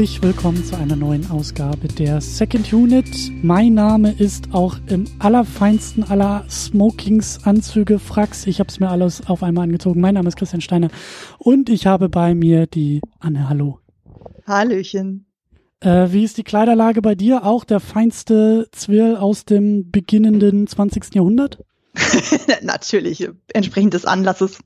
herzlich willkommen zu einer neuen Ausgabe der Second Unit. Mein Name ist auch im allerfeinsten aller Smokings, Anzüge, Fracks. Ich habe es mir alles auf einmal angezogen. Mein Name ist Christian Steiner und ich habe bei mir die Anne. Hallo. Hallöchen. Äh, wie ist die Kleiderlage bei dir? Auch der feinste Zwirl aus dem beginnenden 20. Jahrhundert? Natürlich, entsprechend des Anlasses.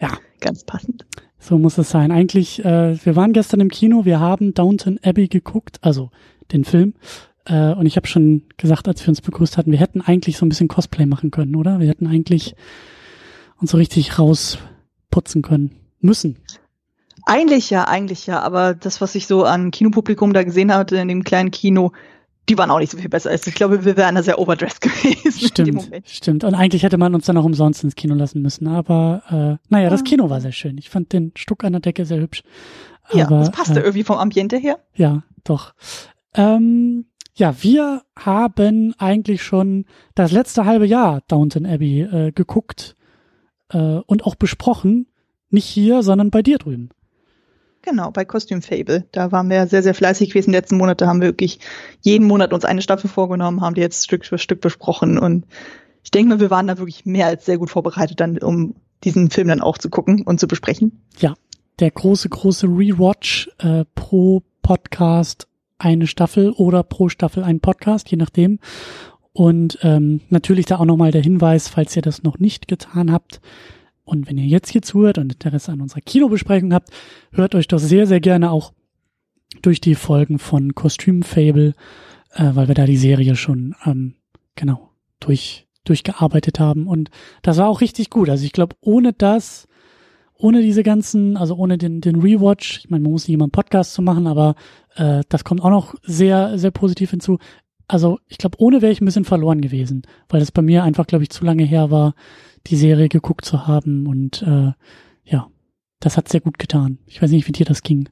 Ja. Ganz passend. So muss es sein. Eigentlich, äh, wir waren gestern im Kino, wir haben Downton Abbey geguckt, also den Film. Äh, und ich habe schon gesagt, als wir uns begrüßt hatten, wir hätten eigentlich so ein bisschen Cosplay machen können, oder? Wir hätten eigentlich uns so richtig rausputzen können. Müssen. Eigentlich ja, eigentlich ja. Aber das, was ich so an Kinopublikum da gesehen hatte in dem kleinen Kino, die waren auch nicht so viel besser. Also ich glaube, wir wären da sehr overdressed gewesen. Stimmt, stimmt. Und eigentlich hätte man uns dann auch umsonst ins Kino lassen müssen. Aber äh, naja, das Kino war sehr schön. Ich fand den Stuck an der Decke sehr hübsch. Aber, ja, das passte äh, irgendwie vom Ambiente her. Ja, doch. Ähm, ja, wir haben eigentlich schon das letzte halbe Jahr Downton Abbey äh, geguckt äh, und auch besprochen. Nicht hier, sondern bei dir drüben. Genau, bei Costume Fable. Da waren wir sehr, sehr fleißig gewesen. Die letzten Monate haben wir wirklich jeden Monat uns eine Staffel vorgenommen, haben die jetzt Stück für Stück besprochen. Und ich denke mal, wir waren da wirklich mehr als sehr gut vorbereitet, dann, um diesen Film dann auch zu gucken und zu besprechen. Ja, der große, große Rewatch äh, pro Podcast eine Staffel oder pro Staffel ein Podcast, je nachdem. Und ähm, natürlich da auch nochmal der Hinweis, falls ihr das noch nicht getan habt, und wenn ihr jetzt hier zuhört und Interesse an unserer Kinobesprechung habt, hört euch doch sehr, sehr gerne auch durch die Folgen von Kostüm Fable, äh, weil wir da die Serie schon ähm, genau durch durchgearbeitet haben und das war auch richtig gut. Also ich glaube, ohne das, ohne diese ganzen, also ohne den den Rewatch, ich meine, man muss nicht immer einen Podcast zu machen, aber äh, das kommt auch noch sehr sehr positiv hinzu. Also ich glaube, ohne wäre ich ein bisschen verloren gewesen, weil das bei mir einfach, glaube ich, zu lange her war, die Serie geguckt zu haben und äh, ja, das hat sehr gut getan. Ich weiß nicht, wie dir das ging.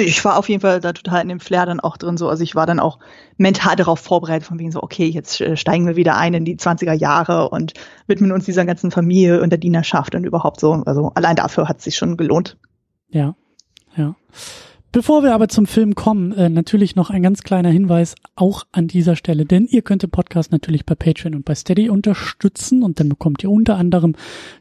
Ich war auf jeden Fall da total in dem Flair dann auch drin so. Also ich war dann auch mental darauf vorbereitet, von wegen so, okay, jetzt äh, steigen wir wieder ein in die 20er Jahre und widmen uns dieser ganzen Familie und der Dienerschaft und überhaupt so. Also allein dafür hat es sich schon gelohnt. Ja, ja. Bevor wir aber zum Film kommen, äh, natürlich noch ein ganz kleiner Hinweis auch an dieser Stelle, denn ihr könnt den Podcast natürlich bei Patreon und bei Steady unterstützen und dann bekommt ihr unter anderem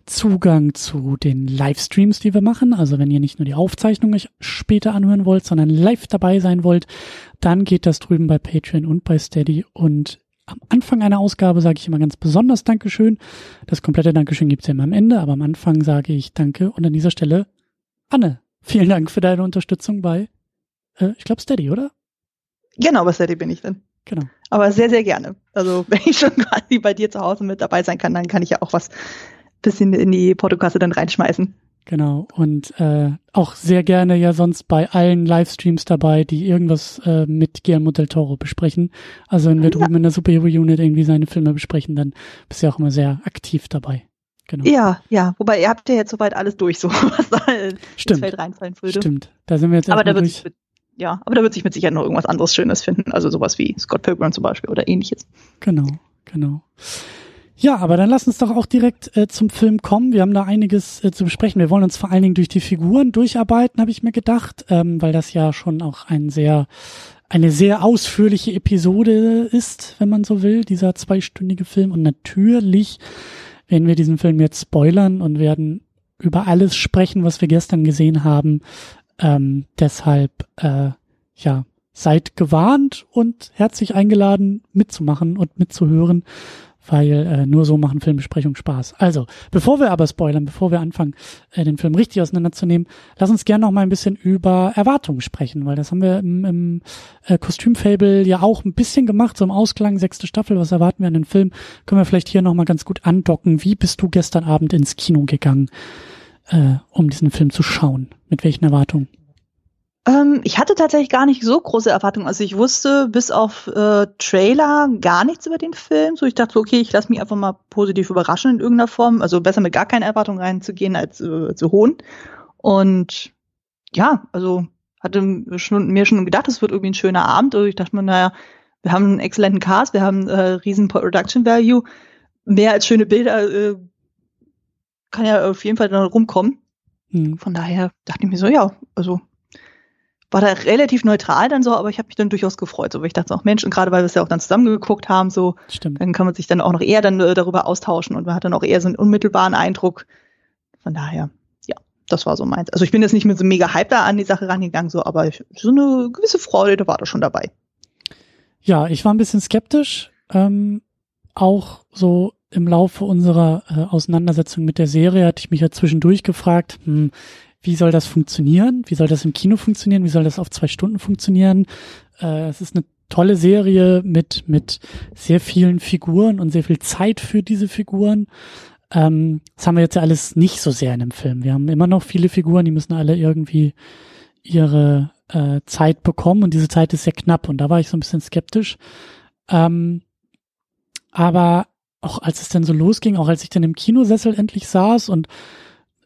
Zugang zu den Livestreams, die wir machen. Also wenn ihr nicht nur die Aufzeichnung euch später anhören wollt, sondern live dabei sein wollt, dann geht das drüben bei Patreon und bei Steady und am Anfang einer Ausgabe sage ich immer ganz besonders Dankeschön. Das komplette Dankeschön gibt's ja immer am Ende, aber am Anfang sage ich Danke und an dieser Stelle Anne. Vielen Dank für deine Unterstützung bei, äh, ich glaube, Steady, oder? Genau, bei Steady bin ich dann. Genau. Aber sehr, sehr gerne. Also, wenn ich schon quasi bei dir zu Hause mit dabei sein kann, dann kann ich ja auch was bisschen in die Portokasse dann reinschmeißen. Genau. Und äh, auch sehr gerne ja sonst bei allen Livestreams dabei, die irgendwas äh, mit Guillermo del Toro besprechen. Also wenn wir ja. drüben in der Superhero Unit irgendwie seine Filme besprechen, dann bist du ja auch immer sehr aktiv dabei. Genau. Ja, ja, wobei ihr habt ja jetzt soweit alles durch, so was da Stimmt. ins Feld reinfallen würde. Stimmt, da sind wir jetzt aber da wird durch. Mit, ja, aber da wird sich mit Sicherheit noch irgendwas anderes Schönes finden, also sowas wie Scott Pilgrim zum Beispiel oder ähnliches. Genau, genau. Ja, aber dann lass uns doch auch direkt äh, zum Film kommen. Wir haben da einiges äh, zu besprechen. Wir wollen uns vor allen Dingen durch die Figuren durcharbeiten, habe ich mir gedacht, ähm, weil das ja schon auch ein sehr eine sehr ausführliche Episode ist, wenn man so will, dieser zweistündige Film. Und natürlich werden wir diesen Film jetzt spoilern und werden über alles sprechen, was wir gestern gesehen haben. Ähm, deshalb, äh, ja, seid gewarnt und herzlich eingeladen, mitzumachen und mitzuhören weil äh, nur so machen Filmbesprechungen Spaß. Also, bevor wir aber spoilern, bevor wir anfangen, äh, den Film richtig auseinanderzunehmen, lass uns gerne noch mal ein bisschen über Erwartungen sprechen, weil das haben wir im, im äh, Kostümfable ja auch ein bisschen gemacht, so im Ausklang, sechste Staffel, was erwarten wir an den Film? Können wir vielleicht hier noch mal ganz gut andocken. Wie bist du gestern Abend ins Kino gegangen, äh, um diesen Film zu schauen? Mit welchen Erwartungen? Ähm, ich hatte tatsächlich gar nicht so große Erwartungen. Also ich wusste bis auf äh, Trailer gar nichts über den Film. So ich dachte, okay, ich lasse mich einfach mal positiv überraschen in irgendeiner Form. Also besser mit gar keine Erwartungen reinzugehen als äh, zu hohen. Und ja, also hatte schon, mir schon gedacht, es wird irgendwie ein schöner Abend. Also ich dachte mir, naja, wir haben einen exzellenten Cast, wir haben äh, riesen Production Value. Mehr als schöne Bilder äh, kann ja auf jeden Fall dann rumkommen. Hm. Von daher dachte ich mir so, ja, also war da relativ neutral dann so, aber ich habe mich dann durchaus gefreut, so, weil ich dachte auch Mensch, und gerade weil wir es ja auch dann zusammengeguckt haben, so, Stimmt. dann kann man sich dann auch noch eher dann äh, darüber austauschen und man hat dann auch eher so einen unmittelbaren Eindruck. Von daher, ja, das war so meins. Also ich bin jetzt nicht mit so mega Hype da an die Sache rangegangen, so, aber ich, so eine gewisse Freude, da war da schon dabei. Ja, ich war ein bisschen skeptisch, ähm, auch so im Laufe unserer äh, Auseinandersetzung mit der Serie hatte ich mich ja zwischendurch gefragt, hm, wie soll das funktionieren? Wie soll das im Kino funktionieren? Wie soll das auf zwei Stunden funktionieren? Äh, es ist eine tolle Serie mit, mit sehr vielen Figuren und sehr viel Zeit für diese Figuren. Ähm, das haben wir jetzt ja alles nicht so sehr in dem Film. Wir haben immer noch viele Figuren, die müssen alle irgendwie ihre äh, Zeit bekommen und diese Zeit ist sehr knapp und da war ich so ein bisschen skeptisch. Ähm, aber auch als es dann so losging, auch als ich dann im Kinosessel endlich saß und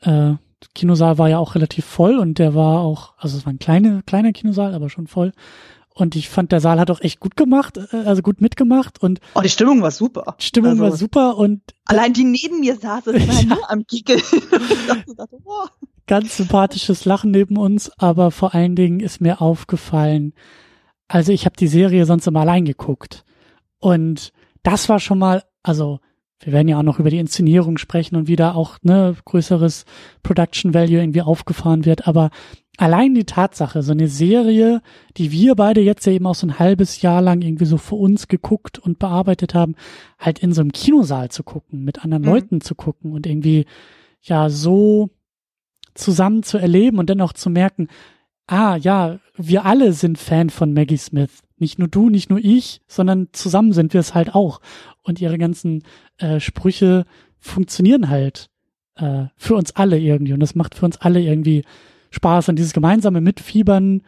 äh, Kinosaal war ja auch relativ voll und der war auch, also es war ein kleiner, kleiner Kinosaal, aber schon voll. Und ich fand, der Saal hat auch echt gut gemacht, äh, also gut mitgemacht und Oh, die Stimmung war super. Stimmung Also- war super und Allein die neben mir saßen, das war Ja. nur am boah. ganz sympathisches Lachen neben uns, aber vor allen Dingen ist mir aufgefallen, also ich habe die Serie sonst immer allein geguckt und das war schon mal, also wir werden ja auch noch über die Inszenierung sprechen und wie da auch ne größeres Production Value irgendwie aufgefahren wird, aber allein die Tatsache, so eine Serie, die wir beide jetzt ja eben auch so ein halbes Jahr lang irgendwie so für uns geguckt und bearbeitet haben, halt in so einem Kinosaal zu gucken, mit anderen Mhm. Leuten zu gucken und irgendwie ja so zusammen zu erleben und dann auch zu merken, ah ja, wir alle sind Fan von Maggie Smith. Nicht nur du, nicht nur ich, sondern zusammen sind wir es halt auch. Und ihre ganzen äh, Sprüche funktionieren halt äh, für uns alle irgendwie. Und das macht für uns alle irgendwie Spaß. Und dieses gemeinsame Mitfiebern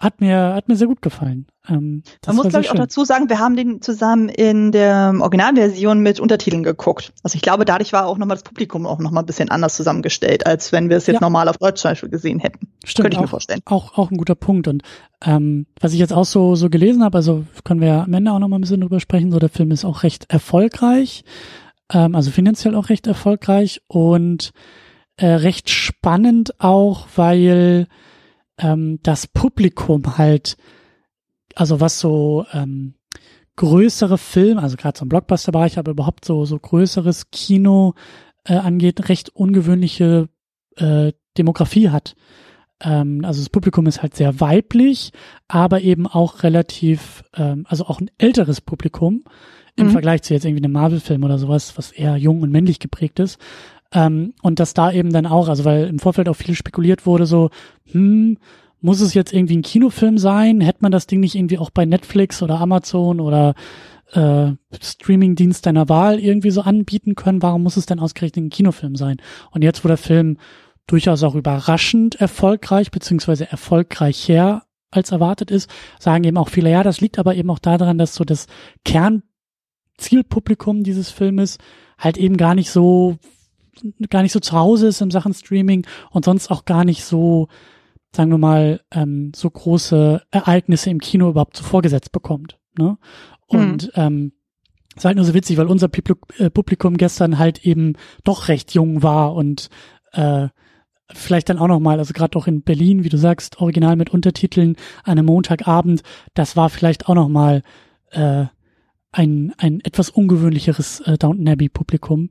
hat mir, hat mir sehr gut gefallen. Ähm, das Man muss, glaube ich, auch schön. dazu sagen, wir haben den zusammen in der Originalversion mit Untertiteln geguckt. Also ich glaube, dadurch war auch nochmal das Publikum auch nochmal ein bisschen anders zusammengestellt, als wenn wir es jetzt Ja. normal auf Deutsch zum Beispiel gesehen hätten. Stimmt, Könnte ich mir auch, vorstellen. Auch, auch ein guter Punkt. Und ähm, was ich jetzt auch so, so gelesen habe, also können wir am Ende auch noch mal ein bisschen drüber sprechen, so der Film ist auch recht erfolgreich, ähm, also finanziell auch recht erfolgreich und äh, recht spannend auch, weil ähm, das Publikum halt, also was so ähm, größere Filme, also gerade so im Blockbuster-Bereich, aber überhaupt so, so größeres Kino äh, angeht, recht ungewöhnliche äh, Demografie hat. Ähm, also das Publikum ist halt sehr weiblich, aber eben auch relativ, ähm, also auch ein älteres Publikum im Mhm. Vergleich zu jetzt irgendwie einem Marvel-Film oder sowas, was eher jung und männlich geprägt ist. Ähm, und dass da eben dann auch, also weil im Vorfeld auch viel spekuliert wurde, so, hm, muss es jetzt irgendwie ein Kinofilm sein? Hätte man das Ding nicht irgendwie auch bei Netflix oder Amazon oder äh, Streamingdienst deiner Wahl irgendwie so anbieten können? Warum muss es denn ausgerechnet ein Kinofilm sein? Und jetzt, wo der Film durchaus auch überraschend erfolgreich beziehungsweise erfolgreicher als erwartet ist, sagen eben auch viele, ja, das liegt aber eben auch daran, dass so das Kernzielpublikum dieses Filmes halt eben gar nicht so gar nicht so zu Hause ist in Sachen Streaming und sonst auch gar nicht so, sagen wir mal, ähm, so große Ereignisse im Kino überhaupt so vorgesetzt bekommt. Ne? Und ähm, ist halt nur so witzig, weil unser äh, Publikum gestern halt eben doch recht jung war und äh, vielleicht dann auch noch mal, also gerade auch in Berlin, wie du sagst, original mit Untertiteln an einem Montagabend, das war vielleicht auch noch mal äh, ein ein etwas ungewöhnlicheres äh, Downton Abbey Publikum.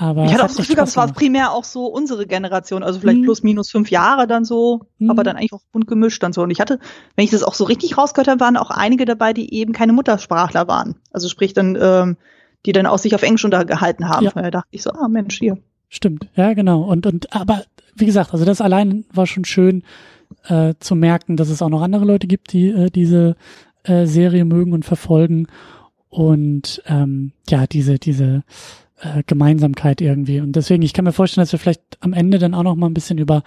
Aber Ich hatte auch das Gefühl es war primär auch so unsere Generation, also vielleicht Mhm. plus minus fünf Jahre dann so, Mhm. aber dann eigentlich auch bunt gemischt dann so. Und ich hatte, wenn ich das auch so richtig rausgehört habe, waren auch einige dabei, die eben keine Muttersprachler waren. Also sprich dann, ähm, die dann auch sich auf Englisch untergehalten haben. Ja. Daher dachte ich so, ah Mensch, hier. Stimmt, ja genau. Und und aber wie gesagt, also das allein war schon schön äh, zu merken, dass es auch noch andere Leute gibt, die äh, diese äh, Serie mögen und verfolgen und ähm, ja diese diese äh, Gemeinsamkeit irgendwie. Und deswegen, ich kann mir vorstellen, dass wir vielleicht am Ende dann auch noch mal ein bisschen über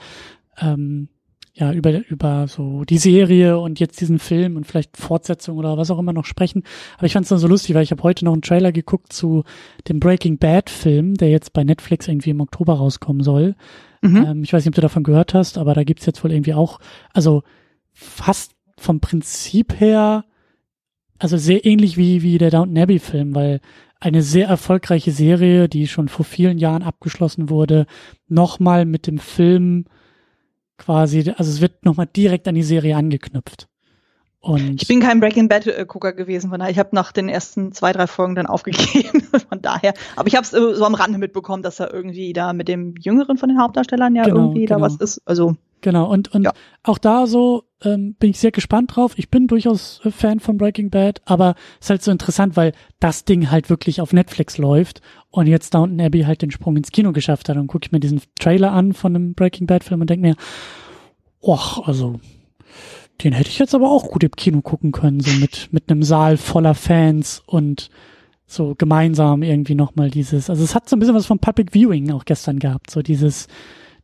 ähm, ja über über so die Serie und jetzt diesen Film und vielleicht Fortsetzung oder was auch immer noch sprechen. Aber ich fand es dann so lustig, weil ich habe heute noch einen Trailer geguckt zu dem Breaking Bad Film, der jetzt bei Netflix irgendwie im Oktober rauskommen soll. Mhm. Ähm, ich weiß nicht, ob du davon gehört hast, aber da gibt's jetzt wohl irgendwie auch, also fast vom Prinzip her, also sehr ähnlich wie, wie der Downton Abbey Film, weil eine sehr erfolgreiche Serie, die schon vor vielen Jahren abgeschlossen wurde, nochmal mit dem Film quasi, also es wird nochmal direkt an die Serie angeknüpft. Und ich bin kein Breaking Bad äh, Gucker gewesen, von daher ich habe nach den ersten zwei drei Folgen dann aufgegeben. von daher, aber ich habe es äh, so am Rande mitbekommen, dass er irgendwie da mit dem Jüngeren von den Hauptdarstellern ja genau, irgendwie genau. da was ist. Also genau und und ja. auch da so ähm, bin ich sehr gespannt drauf. Ich bin durchaus äh, Fan von Breaking Bad, aber es ist halt so interessant, weil das Ding halt wirklich auf Netflix läuft und jetzt Downton Abbey halt den Sprung ins Kino geschafft hat. Und gucke ich mir diesen Trailer an von einem Breaking Bad Film und denke mir, och, also den hätte ich jetzt aber auch gut im Kino gucken können, so mit, mit einem Saal voller Fans und so gemeinsam irgendwie nochmal dieses, also es hat so ein bisschen was von Public Viewing auch gestern gehabt, so dieses,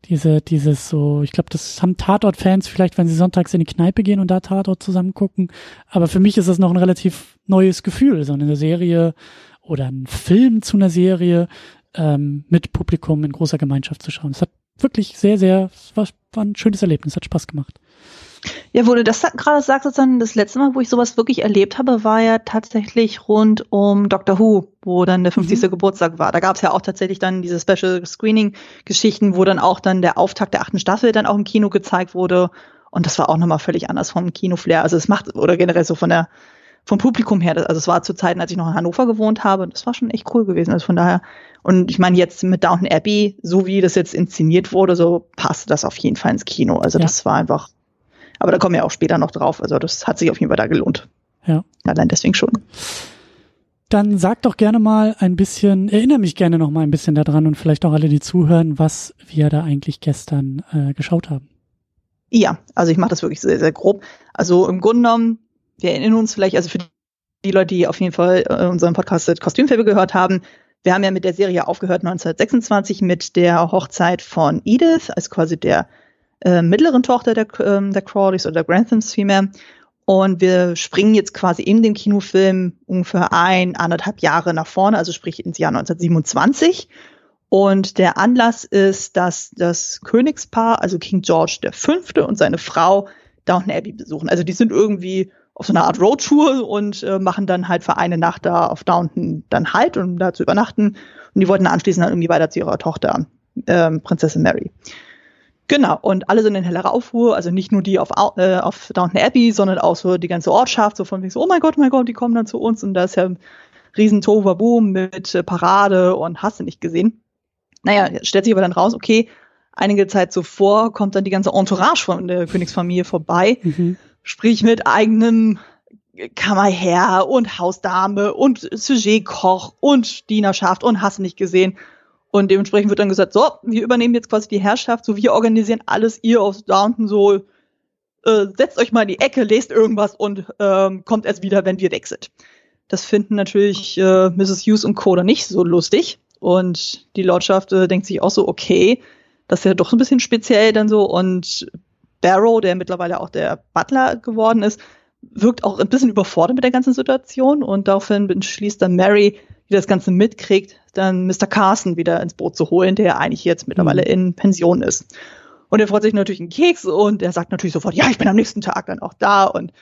diese, dieses so, ich glaube, das haben Tatort-Fans vielleicht, wenn sie sonntags in die Kneipe gehen und da Tatort zusammen gucken, aber für mich ist das noch ein relativ neues Gefühl, so eine Serie oder ein Film zu einer Serie ähm, mit Publikum in großer Gemeinschaft zu schauen. Es hat wirklich sehr, sehr, war, war ein schönes Erlebnis, hat Spaß gemacht. Ja, wo du das gerade sagst, sozusagen das letzte Mal, wo ich sowas wirklich erlebt habe, war ja tatsächlich rund um Doctor Who, wo dann der 50. Mhm. Geburtstag war. Da gab es ja auch tatsächlich dann diese Special Screening-Geschichten, wo dann auch dann der Auftakt der achten Staffel dann auch im Kino gezeigt wurde. Und das war auch nochmal völlig anders vom Kino-Flair. Also es macht, oder generell so von der, vom Publikum her, also es war zu Zeiten, als ich noch in Hannover gewohnt habe, das war schon echt cool gewesen. Also von daher, und ich meine jetzt mit Downton Abbey, so wie das jetzt inszeniert wurde, so passte das auf jeden Fall ins Kino. Also ja. das war einfach aber da kommen wir auch später noch drauf. Also das hat sich auf jeden Fall da gelohnt. Ja. Allein deswegen schon. Dann sag doch gerne mal ein bisschen, erinnere mich gerne noch mal ein bisschen daran und vielleicht auch alle, die zuhören, was wir da eigentlich gestern äh, geschaut haben. Ja, also ich mache das wirklich sehr, sehr grob. Also im Grunde genommen, wir erinnern uns vielleicht, also für die Leute, die auf jeden Fall äh, unseren Podcast Kostümfilme gehört haben, wir haben ja mit der Serie aufgehört 1926 mit der Hochzeit von Edith, also quasi der äh, mittleren Tochter der, äh, der Crawleys oder der Granthams vielmehr. Und wir springen jetzt quasi in dem Kinofilm ungefähr ein, anderthalb Jahre nach vorne, also sprich ins Jahr 1927. Und der Anlass ist, dass das Königspaar, also King George V. und seine Frau Downton Abbey besuchen. Also die sind irgendwie auf so einer Art Roadtour und äh, machen dann halt für eine Nacht da auf Downton dann halt, um da zu übernachten. Und die wollten anschließend dann irgendwie weiter zu ihrer Tochter, ähm, Prinzessin Mary. Genau, und alle sind in hellerer Aufruhr, also nicht nur die auf, äh, auf Downton Abbey, sondern auch so die ganze Ortschaft, so von wegen so, oh mein Gott, oh mein Gott, die kommen dann zu uns und da ist ja ein riesen Tohuwaboom mit äh, Parade und hast du nicht gesehen. Naja, stellt sich aber dann raus, okay, einige Zeit zuvor kommt dann die ganze Entourage von der Königsfamilie vorbei, mhm. sprich mit eigenem Kammerherr und Hausdame und Sujetkoch und Dienerschaft und hast du nicht gesehen. Und dementsprechend wird dann gesagt, so, wir übernehmen jetzt quasi die Herrschaft, so wir organisieren alles, ihr aus Downton so, äh, setzt euch mal in die Ecke, lest irgendwas und ähm, kommt erst wieder, wenn wir weg sind. Das finden natürlich äh, Mrs. Hughes und Co. nicht so lustig. Und die Lordschaft äh, denkt sich auch so, okay, das ist ja doch ein bisschen speziell dann so. Und Barrow, der mittlerweile auch der Butler geworden ist, wirkt auch ein bisschen überfordert mit der ganzen Situation. Und daraufhin beschließt dann Mary, die das Ganze mitkriegt, dann Mr. Carson wieder ins Boot zu holen, der eigentlich jetzt mittlerweile mhm. in Pension ist. Und er freut sich natürlich einen Keks und er sagt natürlich sofort, ja, ich bin am nächsten Tag dann auch da. Und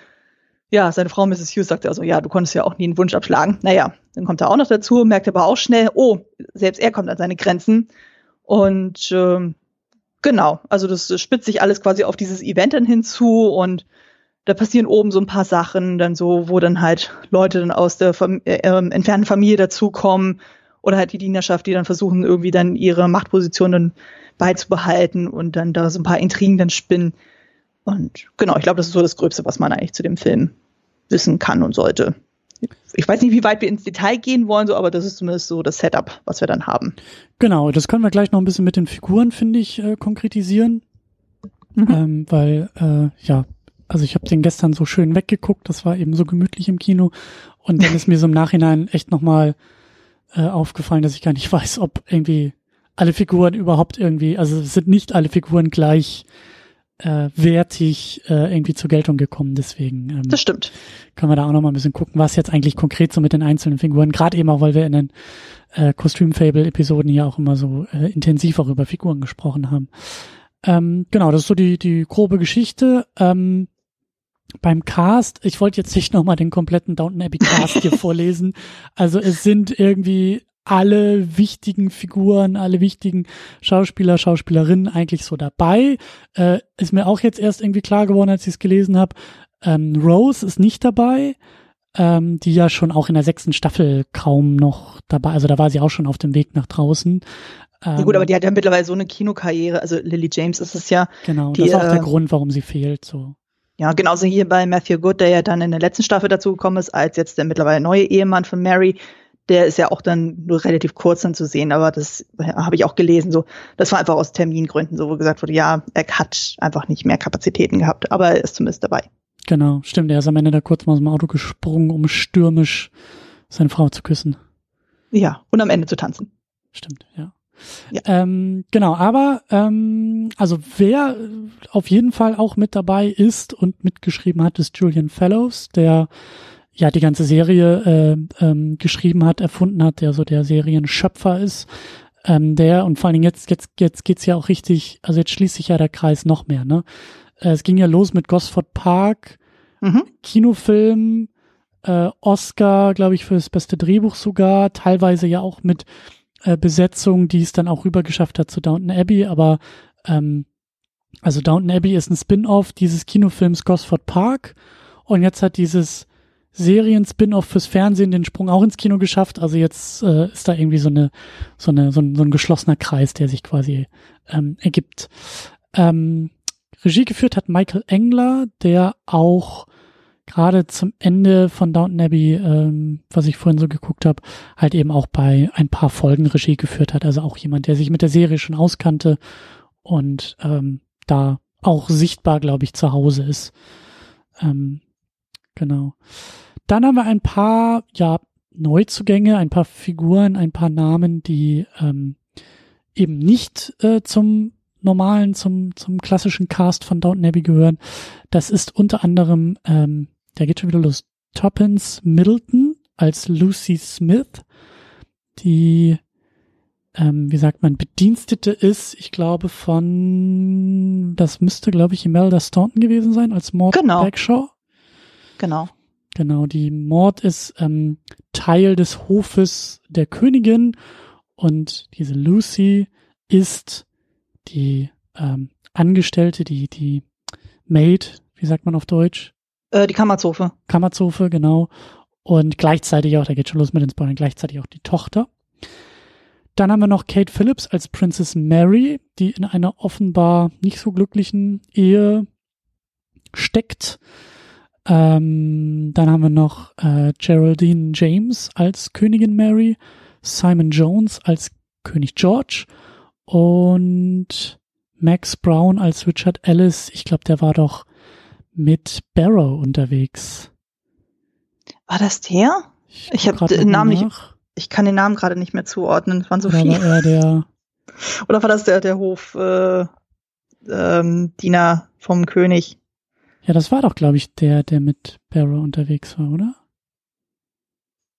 ja, seine Frau Mrs. Hughes sagt also, ja, du konntest ja auch nie einen Wunsch abschlagen. Naja, dann kommt er auch noch dazu, merkt aber auch schnell, oh, selbst er kommt an seine Grenzen. Und ähm, genau, also das spitzt sich alles quasi auf dieses Event dann hinzu und da passieren oben so ein paar Sachen, dann so, wo dann halt Leute dann aus der Fam äh, äh, entfernten Familie dazukommen oder halt die Dienerschaft, die dann versuchen, irgendwie dann ihre Machtpositionen beizubehalten und dann da so ein paar Intrigen dann spinnen. Und genau, ich glaube, das ist so das Gröbste, was man eigentlich zu dem Film wissen kann und sollte. Ich weiß nicht, wie weit wir ins Detail gehen wollen, so, aber das ist zumindest so das Setup, was wir dann haben. Genau, das können wir gleich noch ein bisschen mit den Figuren, finde ich, äh, konkretisieren. Mhm. Ähm, weil, äh, ja, also ich habe den gestern so schön weggeguckt, das war eben so gemütlich im Kino und dann ist mir so im Nachhinein echt nochmal äh, aufgefallen, dass ich gar nicht weiß, ob irgendwie alle Figuren überhaupt irgendwie, also es sind nicht alle Figuren gleich äh, wertig äh, irgendwie zur Geltung gekommen. Deswegen ähm, das stimmt. können wir da auch noch mal ein bisschen gucken, was jetzt eigentlich konkret so mit den einzelnen Figuren, gerade eben auch, weil wir in den äh, Kostüm-Fable-Episoden ja auch immer so äh, intensiv auch über Figuren gesprochen haben. Ähm, genau, das ist so die, die grobe Geschichte. Ähm, beim Cast, ich wollte jetzt nicht nochmal den kompletten Downton Abbey Cast hier vorlesen. Also es sind irgendwie alle wichtigen Figuren, alle wichtigen Schauspieler, Schauspielerinnen eigentlich so dabei. Äh, ist mir auch jetzt erst irgendwie klar geworden, als ich es gelesen habe. Ähm, Rose ist nicht dabei, ähm, die ja schon auch in der sechsten Staffel kaum noch dabei, also da war sie auch schon auf dem Weg nach draußen. Ähm, ja gut, aber die hat ja mittlerweile so eine Kinokarriere, also Lily James ist es ja. Genau, die, das ist auch der äh, Grund, warum sie fehlt. So. Ja, genauso hier bei Matthew Good, der ja dann in der letzten Staffel dazu gekommen ist, als jetzt der mittlerweile neue Ehemann von Mary. Der ist ja auch dann nur relativ kurz dann zu sehen, aber das habe ich auch gelesen. So, das war einfach aus Termingründen, so wo gesagt wurde, ja, er hat einfach nicht mehr Kapazitäten gehabt, aber er ist zumindest dabei. Genau, stimmt. Er ist am Ende da kurz mal aus dem Auto gesprungen, um stürmisch seine Frau zu küssen. Ja, und am Ende zu tanzen. Stimmt, ja. Ja. Ähm, genau, aber ähm, also wer auf jeden Fall auch mit dabei ist und mitgeschrieben hat, ist Julian Fellows, der ja die ganze Serie äh, ähm, geschrieben hat, erfunden hat, der so der Serienschöpfer ist. Ähm, der und vor allen Dingen jetzt jetzt jetzt geht's ja auch richtig, also jetzt schließt sich ja der Kreis noch mehr. Ne, äh, es ging ja los mit Gosford Park, Mhm. Kinofilm, äh, Oscar, glaube ich, für das beste Drehbuch sogar, teilweise ja auch mit äh, Besetzung, die es dann auch rübergeschafft hat zu Downton Abbey, aber ähm, also Downton Abbey ist ein Spin-off dieses Kinofilms Gosford Park und jetzt hat dieses Serien-Spin-off fürs Fernsehen den Sprung auch ins Kino geschafft. Also jetzt äh, ist da irgendwie so eine so eine so ein, so ein geschlossener Kreis, der sich quasi ähm, ergibt. Ähm, Regie geführt hat Michael Engler, der auch gerade zum Ende von Downton Abbey, ähm, was ich vorhin so geguckt habe, halt eben auch bei ein paar Folgen Regie geführt hat. Also auch jemand, der sich mit der Serie schon auskannte und ähm, da auch sichtbar, glaube ich, zu Hause ist. Ähm, genau. Dann haben wir ein paar, ja, Neuzugänge, ein paar Figuren, ein paar Namen, die ähm, eben nicht äh, zum normalen, zum, zum klassischen Cast von Downton Abbey gehören. Das ist unter anderem, ähm, der geht schon wieder los, Toppins Middleton als Lucy Smith, die, ähm, wie sagt man, Bedienstete ist, ich glaube, von, das müsste, glaube ich, Imelda Staunton gewesen sein, als Maud Genau. Bagshaw. Genau. Genau, die Mord ist ähm, Teil des Hofes der Königin und diese Lucy ist die ähm, Angestellte, die die Maid, wie sagt man auf Deutsch? Äh, die Kammerzofe. Kammerzofe, genau. Und gleichzeitig auch, da geht schon los mit den Spoilern, gleichzeitig auch die Tochter. Dann haben wir noch Kate Phillips als Princess Mary, die in einer offenbar nicht so glücklichen Ehe steckt. Ähm, dann haben wir noch äh, Geraldine James als Königin Mary, Simon Jones als König George und Max Brown als Richard Ellis. Ich glaube, der war doch mit Barrow unterwegs. War das der? Ich guck hab grad den Namen nicht-. Ich kann den Namen gerade nicht mehr zuordnen. Es waren so Oder viele. war er der, Oder war das der, der Hof äh, ähm, Diener vom König? ja, das war doch, glaube ich, der, der mit Barrow unterwegs war, oder?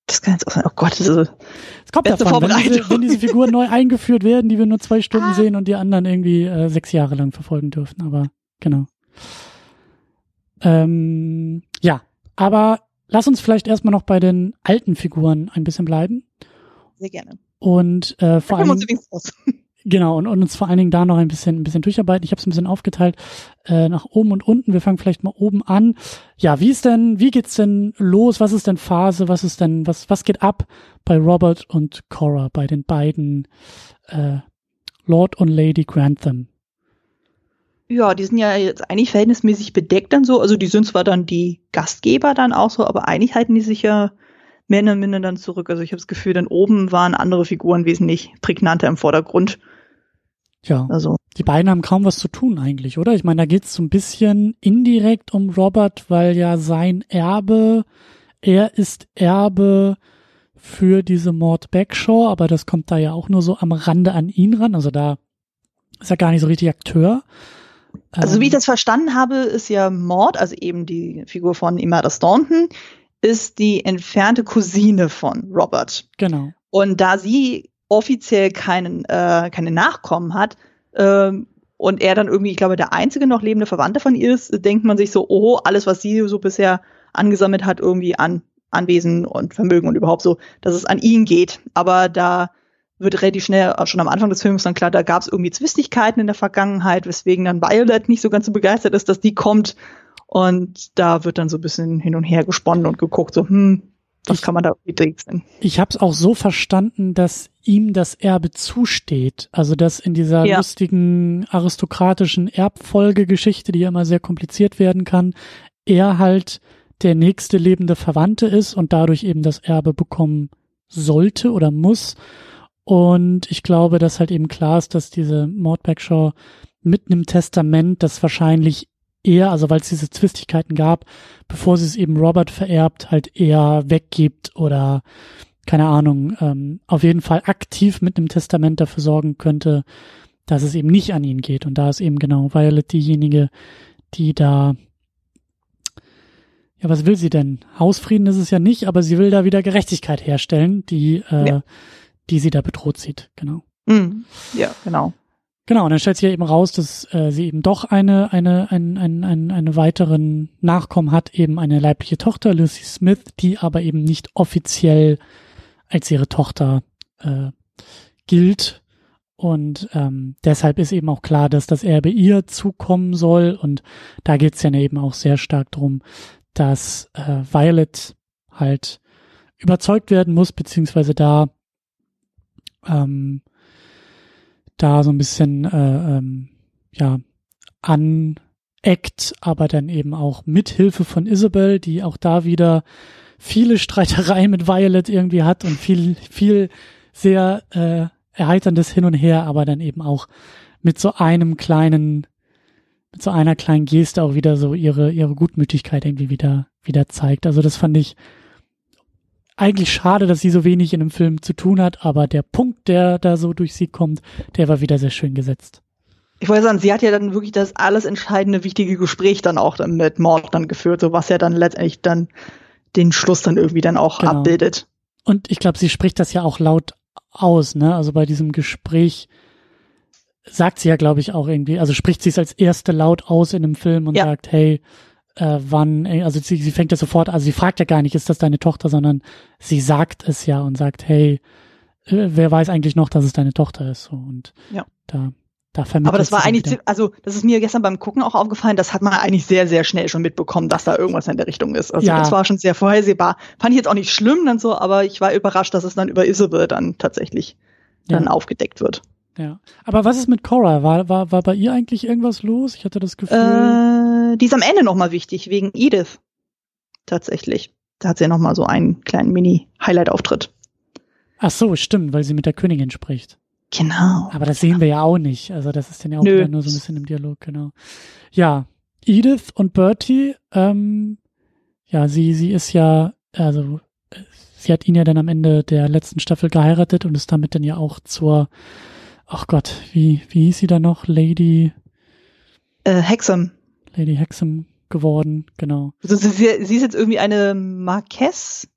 Das kann jetzt auch sein. Oh Gott, das ist, Es kommt Beste davon, wenn diese, Vorbereitung. wenn diese Figuren neu eingeführt werden, die wir nur zwei Stunden Ah. sehen und die anderen irgendwie äh, sechs Jahre lang verfolgen dürfen. Aber genau. Ähm, ja, aber lass uns vielleicht erstmal noch bei den alten Figuren ein bisschen bleiben. sehr gerne. Und äh, vor allem. Genau, und, und uns vor allen Dingen da noch ein bisschen, ein bisschen durcharbeiten. Ich habe es ein bisschen aufgeteilt äh, nach oben und unten. Wir fangen vielleicht mal oben an. Ja, wie ist denn, wie geht's denn los? Was ist denn Phase? Was ist denn, was, was geht ab bei Robert und Cora, bei den beiden äh, Lord und Lady Grantham? Ja, die sind ja jetzt eigentlich verhältnismäßig bedeckt dann so. Also die sind zwar dann die Gastgeber dann auch so, aber eigentlich halten die sich ja mehr oder minder dann zurück. Also ich habe das Gefühl, dann oben waren andere Figuren wesentlich prägnanter im Vordergrund. Ja, Also die beiden haben kaum was zu tun eigentlich, oder? Ich meine, da geht's so ein bisschen indirekt um Robert, weil ja sein Erbe, er ist Erbe für diese Mord Backshaw, aber das kommt da ja auch nur so am Rande an ihn ran. Also da ist er gar nicht so richtig Akteur. Also Ähm, wie ich das verstanden habe, ist ja Mord, also eben die Figur von Imelda Staunton, ist die entfernte Cousine von Robert. Genau. Und da sie offiziell keinen, äh, keine Nachkommen hat ähm, und er dann irgendwie, ich glaube, der einzige noch lebende Verwandte von ihr ist, denkt man sich so, oh, alles, was sie so bisher angesammelt hat, irgendwie an Anwesen und Vermögen und überhaupt so, dass es an ihn geht. Aber da wird relativ schnell, schon am Anfang des Films dann klar, da gab es irgendwie Zwistigkeiten in der Vergangenheit, weswegen dann Violet nicht so ganz so begeistert ist, dass die kommt. Und da wird dann so ein bisschen hin und her gesponnen und geguckt, so, hm, was ich, kann man da drehen? Ich habe es auch so verstanden, dass ihm das Erbe zusteht. Also dass in dieser ja. lustigen aristokratischen Erbfolgegeschichte, die ja immer sehr kompliziert werden kann, er halt der nächste lebende Verwandte ist und dadurch eben das Erbe bekommen sollte oder muss. Und ich glaube, dass halt eben klar ist, dass diese Maud mit einem Testament, das wahrscheinlich eher, also weil es diese Zwistigkeiten gab, bevor sie es eben Robert vererbt, halt eher weggibt oder keine Ahnung, ähm, auf jeden Fall aktiv mit einem Testament dafür sorgen könnte, dass es eben nicht an ihn geht. Und da ist eben genau Violet diejenige, die da ja, was will sie denn? Hausfrieden ist es ja nicht, aber sie will da wieder Gerechtigkeit herstellen, die äh, ja die sie da bedroht sieht, genau. Mm, ja, genau. Genau, und dann stellt sich ja eben raus, dass äh, sie eben doch eine, eine, ein, ein, ein, eine weiteren Nachkommen hat, eben eine leibliche Tochter, Lucy Smith, die aber eben nicht offiziell als ihre Tochter äh, gilt. Und ähm, deshalb ist eben auch klar, dass das Erbe ihr zukommen soll. Und da geht es ja eben auch sehr stark drum, dass äh, Violet halt überzeugt werden muss, beziehungsweise da ähm, da so ein bisschen äh, ähm, ja aneckt, aber dann eben auch mit Hilfe von Isabel, die auch da wieder viele Streitereien mit Violet irgendwie hat und viel viel sehr äh, erheiterndes hin und her, aber dann eben auch mit so einem kleinen mit so einer kleinen Geste auch wieder so ihre ihre Gutmütigkeit irgendwie wieder wieder zeigt. Also das fand ich eigentlich schade, dass sie so wenig in dem Film zu tun hat, aber der Punkt, der da so durch sie kommt, der war wieder sehr schön gesetzt. Ich wollte sagen, sie hat ja dann wirklich das alles entscheidende, wichtige Gespräch dann auch dann mit Mord dann geführt, so was ja dann letztendlich dann den Schluss dann irgendwie dann auch genau. abbildet. Und ich glaube, sie spricht das ja auch laut aus, ne? Also bei diesem Gespräch sagt sie ja, glaube ich, auch irgendwie, also spricht sie es als erste laut aus in dem Film und ja. sagt, hey, äh, wann, äh, also sie, sie fängt ja sofort, also sie fragt ja gar nicht, ist das deine Tochter, sondern sie sagt es ja und sagt, hey, äh, wer weiß eigentlich noch, dass es deine Tochter ist? So, und ja. da, da Aber das war eigentlich, also das ist mir gestern beim Gucken auch aufgefallen, das hat man eigentlich sehr, sehr schnell schon mitbekommen, dass da irgendwas in der Richtung ist. Also ja. das war schon sehr vorhersehbar. Fand ich jetzt auch nicht schlimm dann so, aber ich war überrascht, dass es dann über Isabel dann tatsächlich dann ja. aufgedeckt wird. Ja. Aber was ist mit Cora? War, war, war bei ihr eigentlich irgendwas los? Ich hatte das Gefühl. Äh, die ist am Ende nochmal wichtig, wegen Edith. Tatsächlich. Da hat sie ja nochmal so einen kleinen Mini-Highlight-Auftritt. Ach so, stimmt, weil sie mit der Königin spricht. Genau. Aber das sehen wir ja auch nicht. Also das ist dann ja auch Nö. wieder nur so ein bisschen im Dialog, genau. Ja, Edith und Bertie, ähm, ja, sie, sie ist ja, also sie hat ihn ja dann am Ende der letzten Staffel geheiratet und ist damit dann ja auch zur ach Gott, wie, wie hieß sie da noch? Lady äh, Hexam. Lady Hexam geworden, genau. Also sie, sie ist jetzt irgendwie eine Marquess.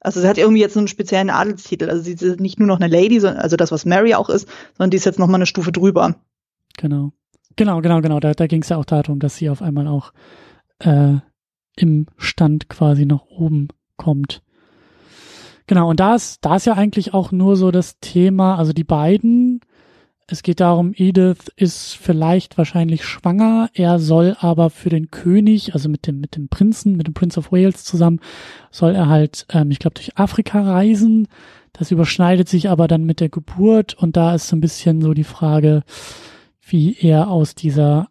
Also sie hat irgendwie jetzt einen speziellen Adelstitel. Also sie ist nicht nur noch eine Lady, sondern, also das, was Mary auch ist, sondern die ist jetzt noch mal eine Stufe drüber. Genau. Genau, genau, genau. Da, da ging es ja auch darum, dass sie auf einmal auch äh, im Stand quasi nach oben kommt. Genau, und da ist, da ist ja eigentlich auch nur so das Thema, also die beiden, es geht darum, Edith ist vielleicht wahrscheinlich schwanger, er soll aber für den König, also mit dem, mit dem Prinzen, mit dem Prince of Wales zusammen, soll er halt, ähm, ich glaube, durch Afrika reisen. Das überschneidet sich aber dann mit der Geburt und da ist so ein bisschen so die Frage, wie er aus dieser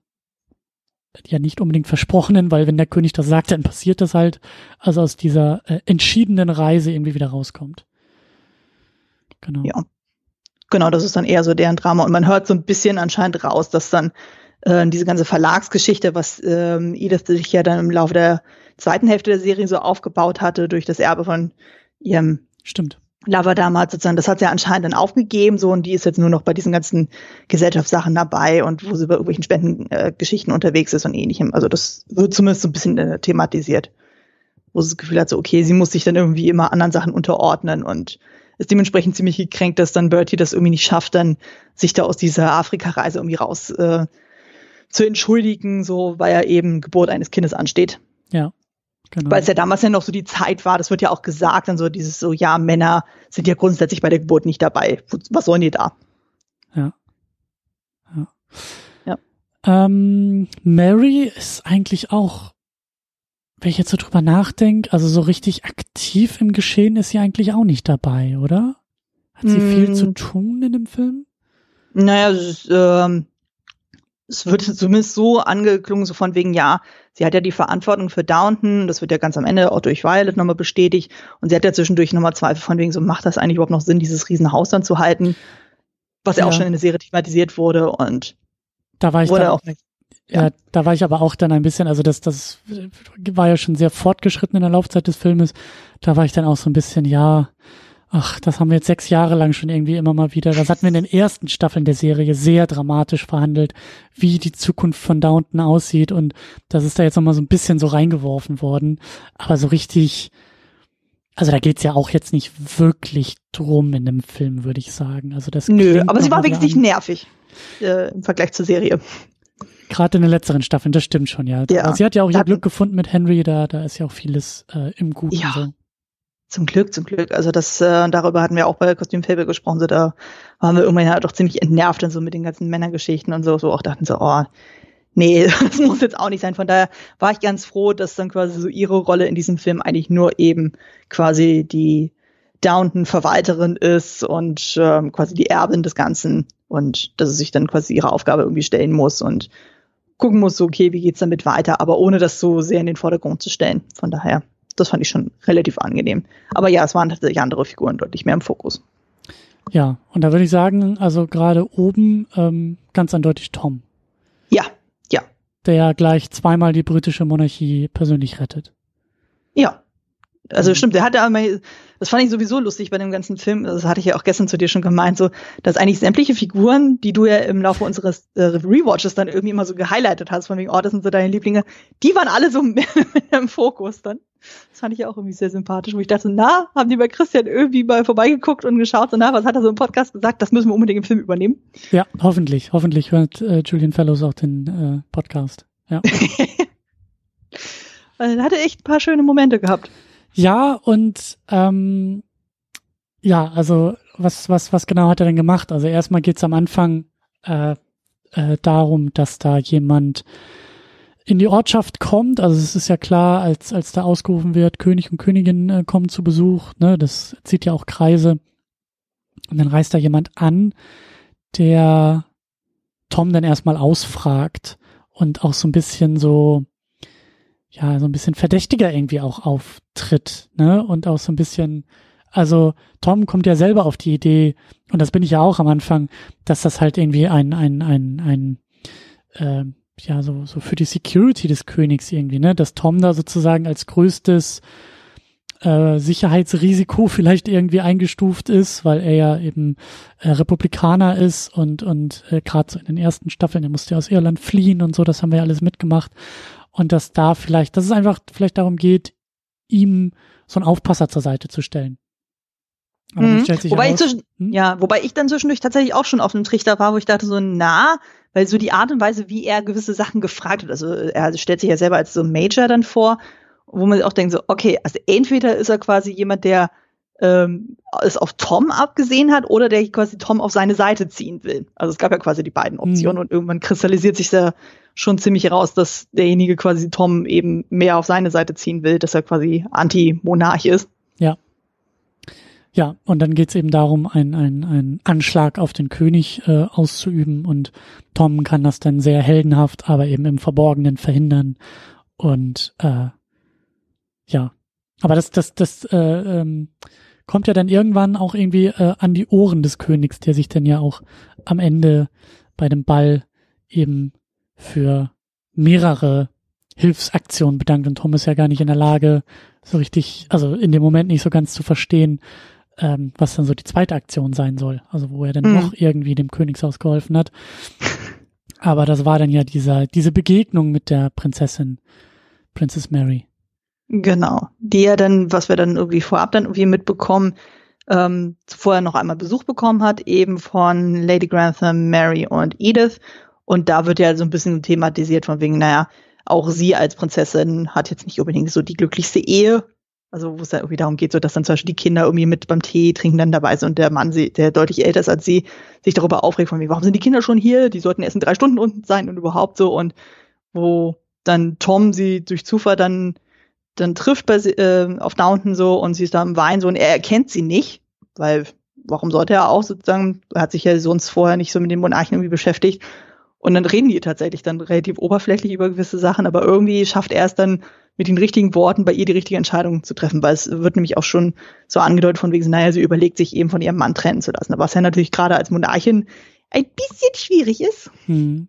ja nicht unbedingt versprochenen, weil wenn der König das sagt, dann passiert das halt, also aus dieser äh, entschiedenen Reise irgendwie wieder rauskommt. Genau. Ja. Genau, das ist dann eher so deren Drama und man hört so ein bisschen anscheinend raus, dass dann äh, diese ganze Verlagsgeschichte, was ähm, Edith sich ja dann im Laufe der zweiten Hälfte der Serie so aufgebaut hatte durch das Erbe von ihrem Stimmt. Lava damals sozusagen, das hat sie ja anscheinend dann aufgegeben, so, und die ist jetzt nur noch bei diesen ganzen Gesellschaftssachen dabei und wo sie bei irgendwelchen Spendengeschichten äh, unterwegs ist und ähnlichem. Also das wird zumindest so ein bisschen äh, thematisiert. Wo sie das Gefühl hat, so, okay, sie muss sich dann irgendwie immer anderen Sachen unterordnen und ist dementsprechend ziemlich gekränkt, dass dann Bertie das irgendwie nicht schafft, dann sich da aus dieser Afrika-Reise irgendwie raus äh, zu entschuldigen, so, weil ja eben Geburt eines Kindes ansteht. Ja, Genau. Weil es ja damals ja noch so die Zeit war, das wird ja auch gesagt, dann so dieses so, ja, Männer sind ja grundsätzlich bei der Geburt nicht dabei. Was sollen die da? Ja. Ja. ja. Ähm, Mary ist eigentlich auch, wenn ich jetzt so drüber nachdenke, also so richtig aktiv im Geschehen ist sie eigentlich auch nicht dabei, oder? Hat sie mm. viel zu tun in dem Film? Naja, es, ähm, es wird zumindest so angeklungen, so von wegen, ja, sie hat ja die Verantwortung für Downton, das wird ja ganz am Ende auch durch Violet nochmal bestätigt. Und sie hat ja zwischendurch nochmal Zweifel von wegen, so macht das eigentlich überhaupt noch Sinn, dieses Riesenhaus dann zu halten? Was ja, ja auch schon in der Serie thematisiert wurde und da war ich wurde auch ja, da war ich aber auch dann ein bisschen, also das, das war ja schon sehr fortgeschritten in der Laufzeit des Filmes. Da war ich dann auch so ein bisschen, ja, ach, das haben wir jetzt sechs Jahre lang schon irgendwie immer mal wieder. Das hatten wir in den ersten Staffeln der Serie sehr dramatisch verhandelt, wie die Zukunft von Downton aussieht. Und das ist da jetzt nochmal so ein bisschen so reingeworfen worden. Aber so richtig, also da geht's ja auch jetzt nicht wirklich drum in dem Film, würde ich sagen. Also das Nö, aber sie war wirklich nervig äh, im Vergleich zur Serie. Gerade in den letzteren Staffeln, das stimmt schon, ja. ja. Aber sie hat ja auch ihr Glück gefunden mit Henry, da, da ist ja auch vieles äh, im Guten. Ja. So. Zum Glück, zum Glück. Also das, äh, darüber hatten wir auch bei Kostüm Fable gesprochen, so da waren wir irgendwann ja doch ziemlich entnervt und so mit den ganzen Männergeschichten und so, so auch dachten so, oh, nee, das muss jetzt auch nicht sein. Von daher war ich ganz froh, dass dann quasi so ihre Rolle in diesem Film eigentlich nur eben quasi die Downton-Verwalterin ist und ähm, quasi die Erbin des Ganzen und dass sie sich dann quasi ihre Aufgabe irgendwie stellen muss und gucken muss, so, okay, wie geht's damit weiter, aber ohne das so sehr in den Vordergrund zu stellen. Von daher, das fand ich schon relativ angenehm. Aber ja, es waren tatsächlich andere Figuren deutlich mehr im Fokus. Ja, und da würde ich sagen, also gerade oben ähm, ganz eindeutig Tom. Ja, ja. Der gleich zweimal die britische Monarchie persönlich rettet. Ja, also mhm. stimmt, der hatte aber, das fand ich sowieso lustig bei dem ganzen Film, das hatte ich ja auch gestern zu dir schon gemeint, so, dass eigentlich sämtliche Figuren, die du ja im Laufe unseres äh, Rewatches dann irgendwie immer so gehighlightet hast, von wegen, oh, das sind so deine Lieblinge, die waren alle so im Fokus dann. Das fand ich ja auch irgendwie sehr sympathisch, wo ich dachte, na, haben die bei Christian irgendwie mal vorbeigeguckt und geschaut, so, na, was hat er so im Podcast gesagt, das müssen wir unbedingt im Film übernehmen. Ja, hoffentlich, hoffentlich hört äh, Julian Fellows auch den äh, Podcast, ja. also, er hatte echt ein paar schöne Momente gehabt. Ja, und ähm, ja, also was, was, was genau hat er denn gemacht? Also erstmal geht's am Anfang äh, äh, darum, dass da jemand in die Ortschaft kommt. Also es ist ja klar, als, als da ausgerufen wird, König und Königin äh, kommen zu Besuch, ne, das zieht ja auch Kreise. Und dann reist da jemand an, der Tom dann erstmal ausfragt und auch so ein bisschen so ja, so ein bisschen verdächtiger irgendwie auch auftritt, ne? Und auch so ein bisschen, also Tom kommt ja selber auf die Idee, und das bin ich ja auch am Anfang, dass das halt irgendwie ein, ein, ein, ein, äh, ja, so, so für die Security des Königs irgendwie, ne? Dass Tom da sozusagen als größtes äh, Sicherheitsrisiko vielleicht irgendwie eingestuft ist, weil er ja eben äh, Republikaner ist und und äh, gerade so in den ersten Staffeln, er musste ja aus Irland fliehen und so, das haben wir ja alles mitgemacht und dass da vielleicht, dass es einfach vielleicht darum geht, ihm so einen Aufpasser zur Seite zu stellen. Mhm. wobei, heraus, ich hm? ja, wobei ich dann zwischendurch tatsächlich auch schon auf einem Trichter war, wo ich dachte so, na, weil so die Art und Weise, wie er gewisse Sachen gefragt hat, also er stellt sich ja selber als so Major dann vor, wo man auch denkt so, okay, also entweder ist er quasi jemand, der ähm, es auf Tom abgesehen hat oder der quasi Tom auf seine Seite ziehen will. Also es gab ja quasi die beiden Optionen mhm. und irgendwann kristallisiert sich da schon ziemlich heraus, dass derjenige quasi Tom eben mehr auf seine Seite ziehen will, dass er quasi Anti-Monarch ist. Ja. Ja, und dann geht's eben darum, einen ein Anschlag auf den König äh, auszuüben und Tom kann das dann sehr heldenhaft, aber eben im Verborgenen verhindern. Und äh, ja, aber das, das, das äh, ähm, kommt ja dann irgendwann auch irgendwie äh, an die Ohren des Königs, der sich dann ja auch am Ende bei dem Ball eben für mehrere Hilfsaktionen bedankt und Tom ist ja gar nicht in der Lage, so richtig, also in dem Moment nicht so ganz zu verstehen, ähm, was dann so die zweite Aktion sein soll. Also wo er dann mhm. noch irgendwie dem Königshaus geholfen hat. Aber das war dann ja dieser, diese Begegnung mit der Prinzessin, Princess Mary. Genau. Die ja dann, was wir dann irgendwie vorab dann irgendwie mitbekommen, ähm, vorher noch einmal Besuch bekommen hat, eben von Lady Grantham, Mary und Edith und da wird ja so ein bisschen thematisiert von wegen, naja, auch sie als Prinzessin hat jetzt nicht unbedingt so die glücklichste Ehe. Also wo es dann irgendwie darum geht, so dass dann zum Beispiel die Kinder irgendwie mit beim Tee trinken dann dabei sind und der Mann, der deutlich älter ist als sie, sich darüber aufregt von mir, warum sind die Kinder schon hier? Die sollten erst in drei Stunden unten sein und überhaupt so und wo dann Tom sie durch Zufall dann dann trifft bei äh, auf Downton so und sie ist da im Wein so und er erkennt sie nicht, weil warum sollte er auch sozusagen, er hat sich ja sonst vorher nicht so mit den Monarchen irgendwie beschäftigt und dann reden die tatsächlich dann relativ oberflächlich über gewisse Sachen, aber irgendwie schafft er es dann mit den richtigen Worten bei ihr die richtige Entscheidung zu treffen, weil es wird nämlich auch schon so angedeutet von wegen, naja, sie überlegt sich eben von ihrem Mann trennen zu lassen, was ja natürlich gerade als Monarchin ein bisschen schwierig ist. Hm.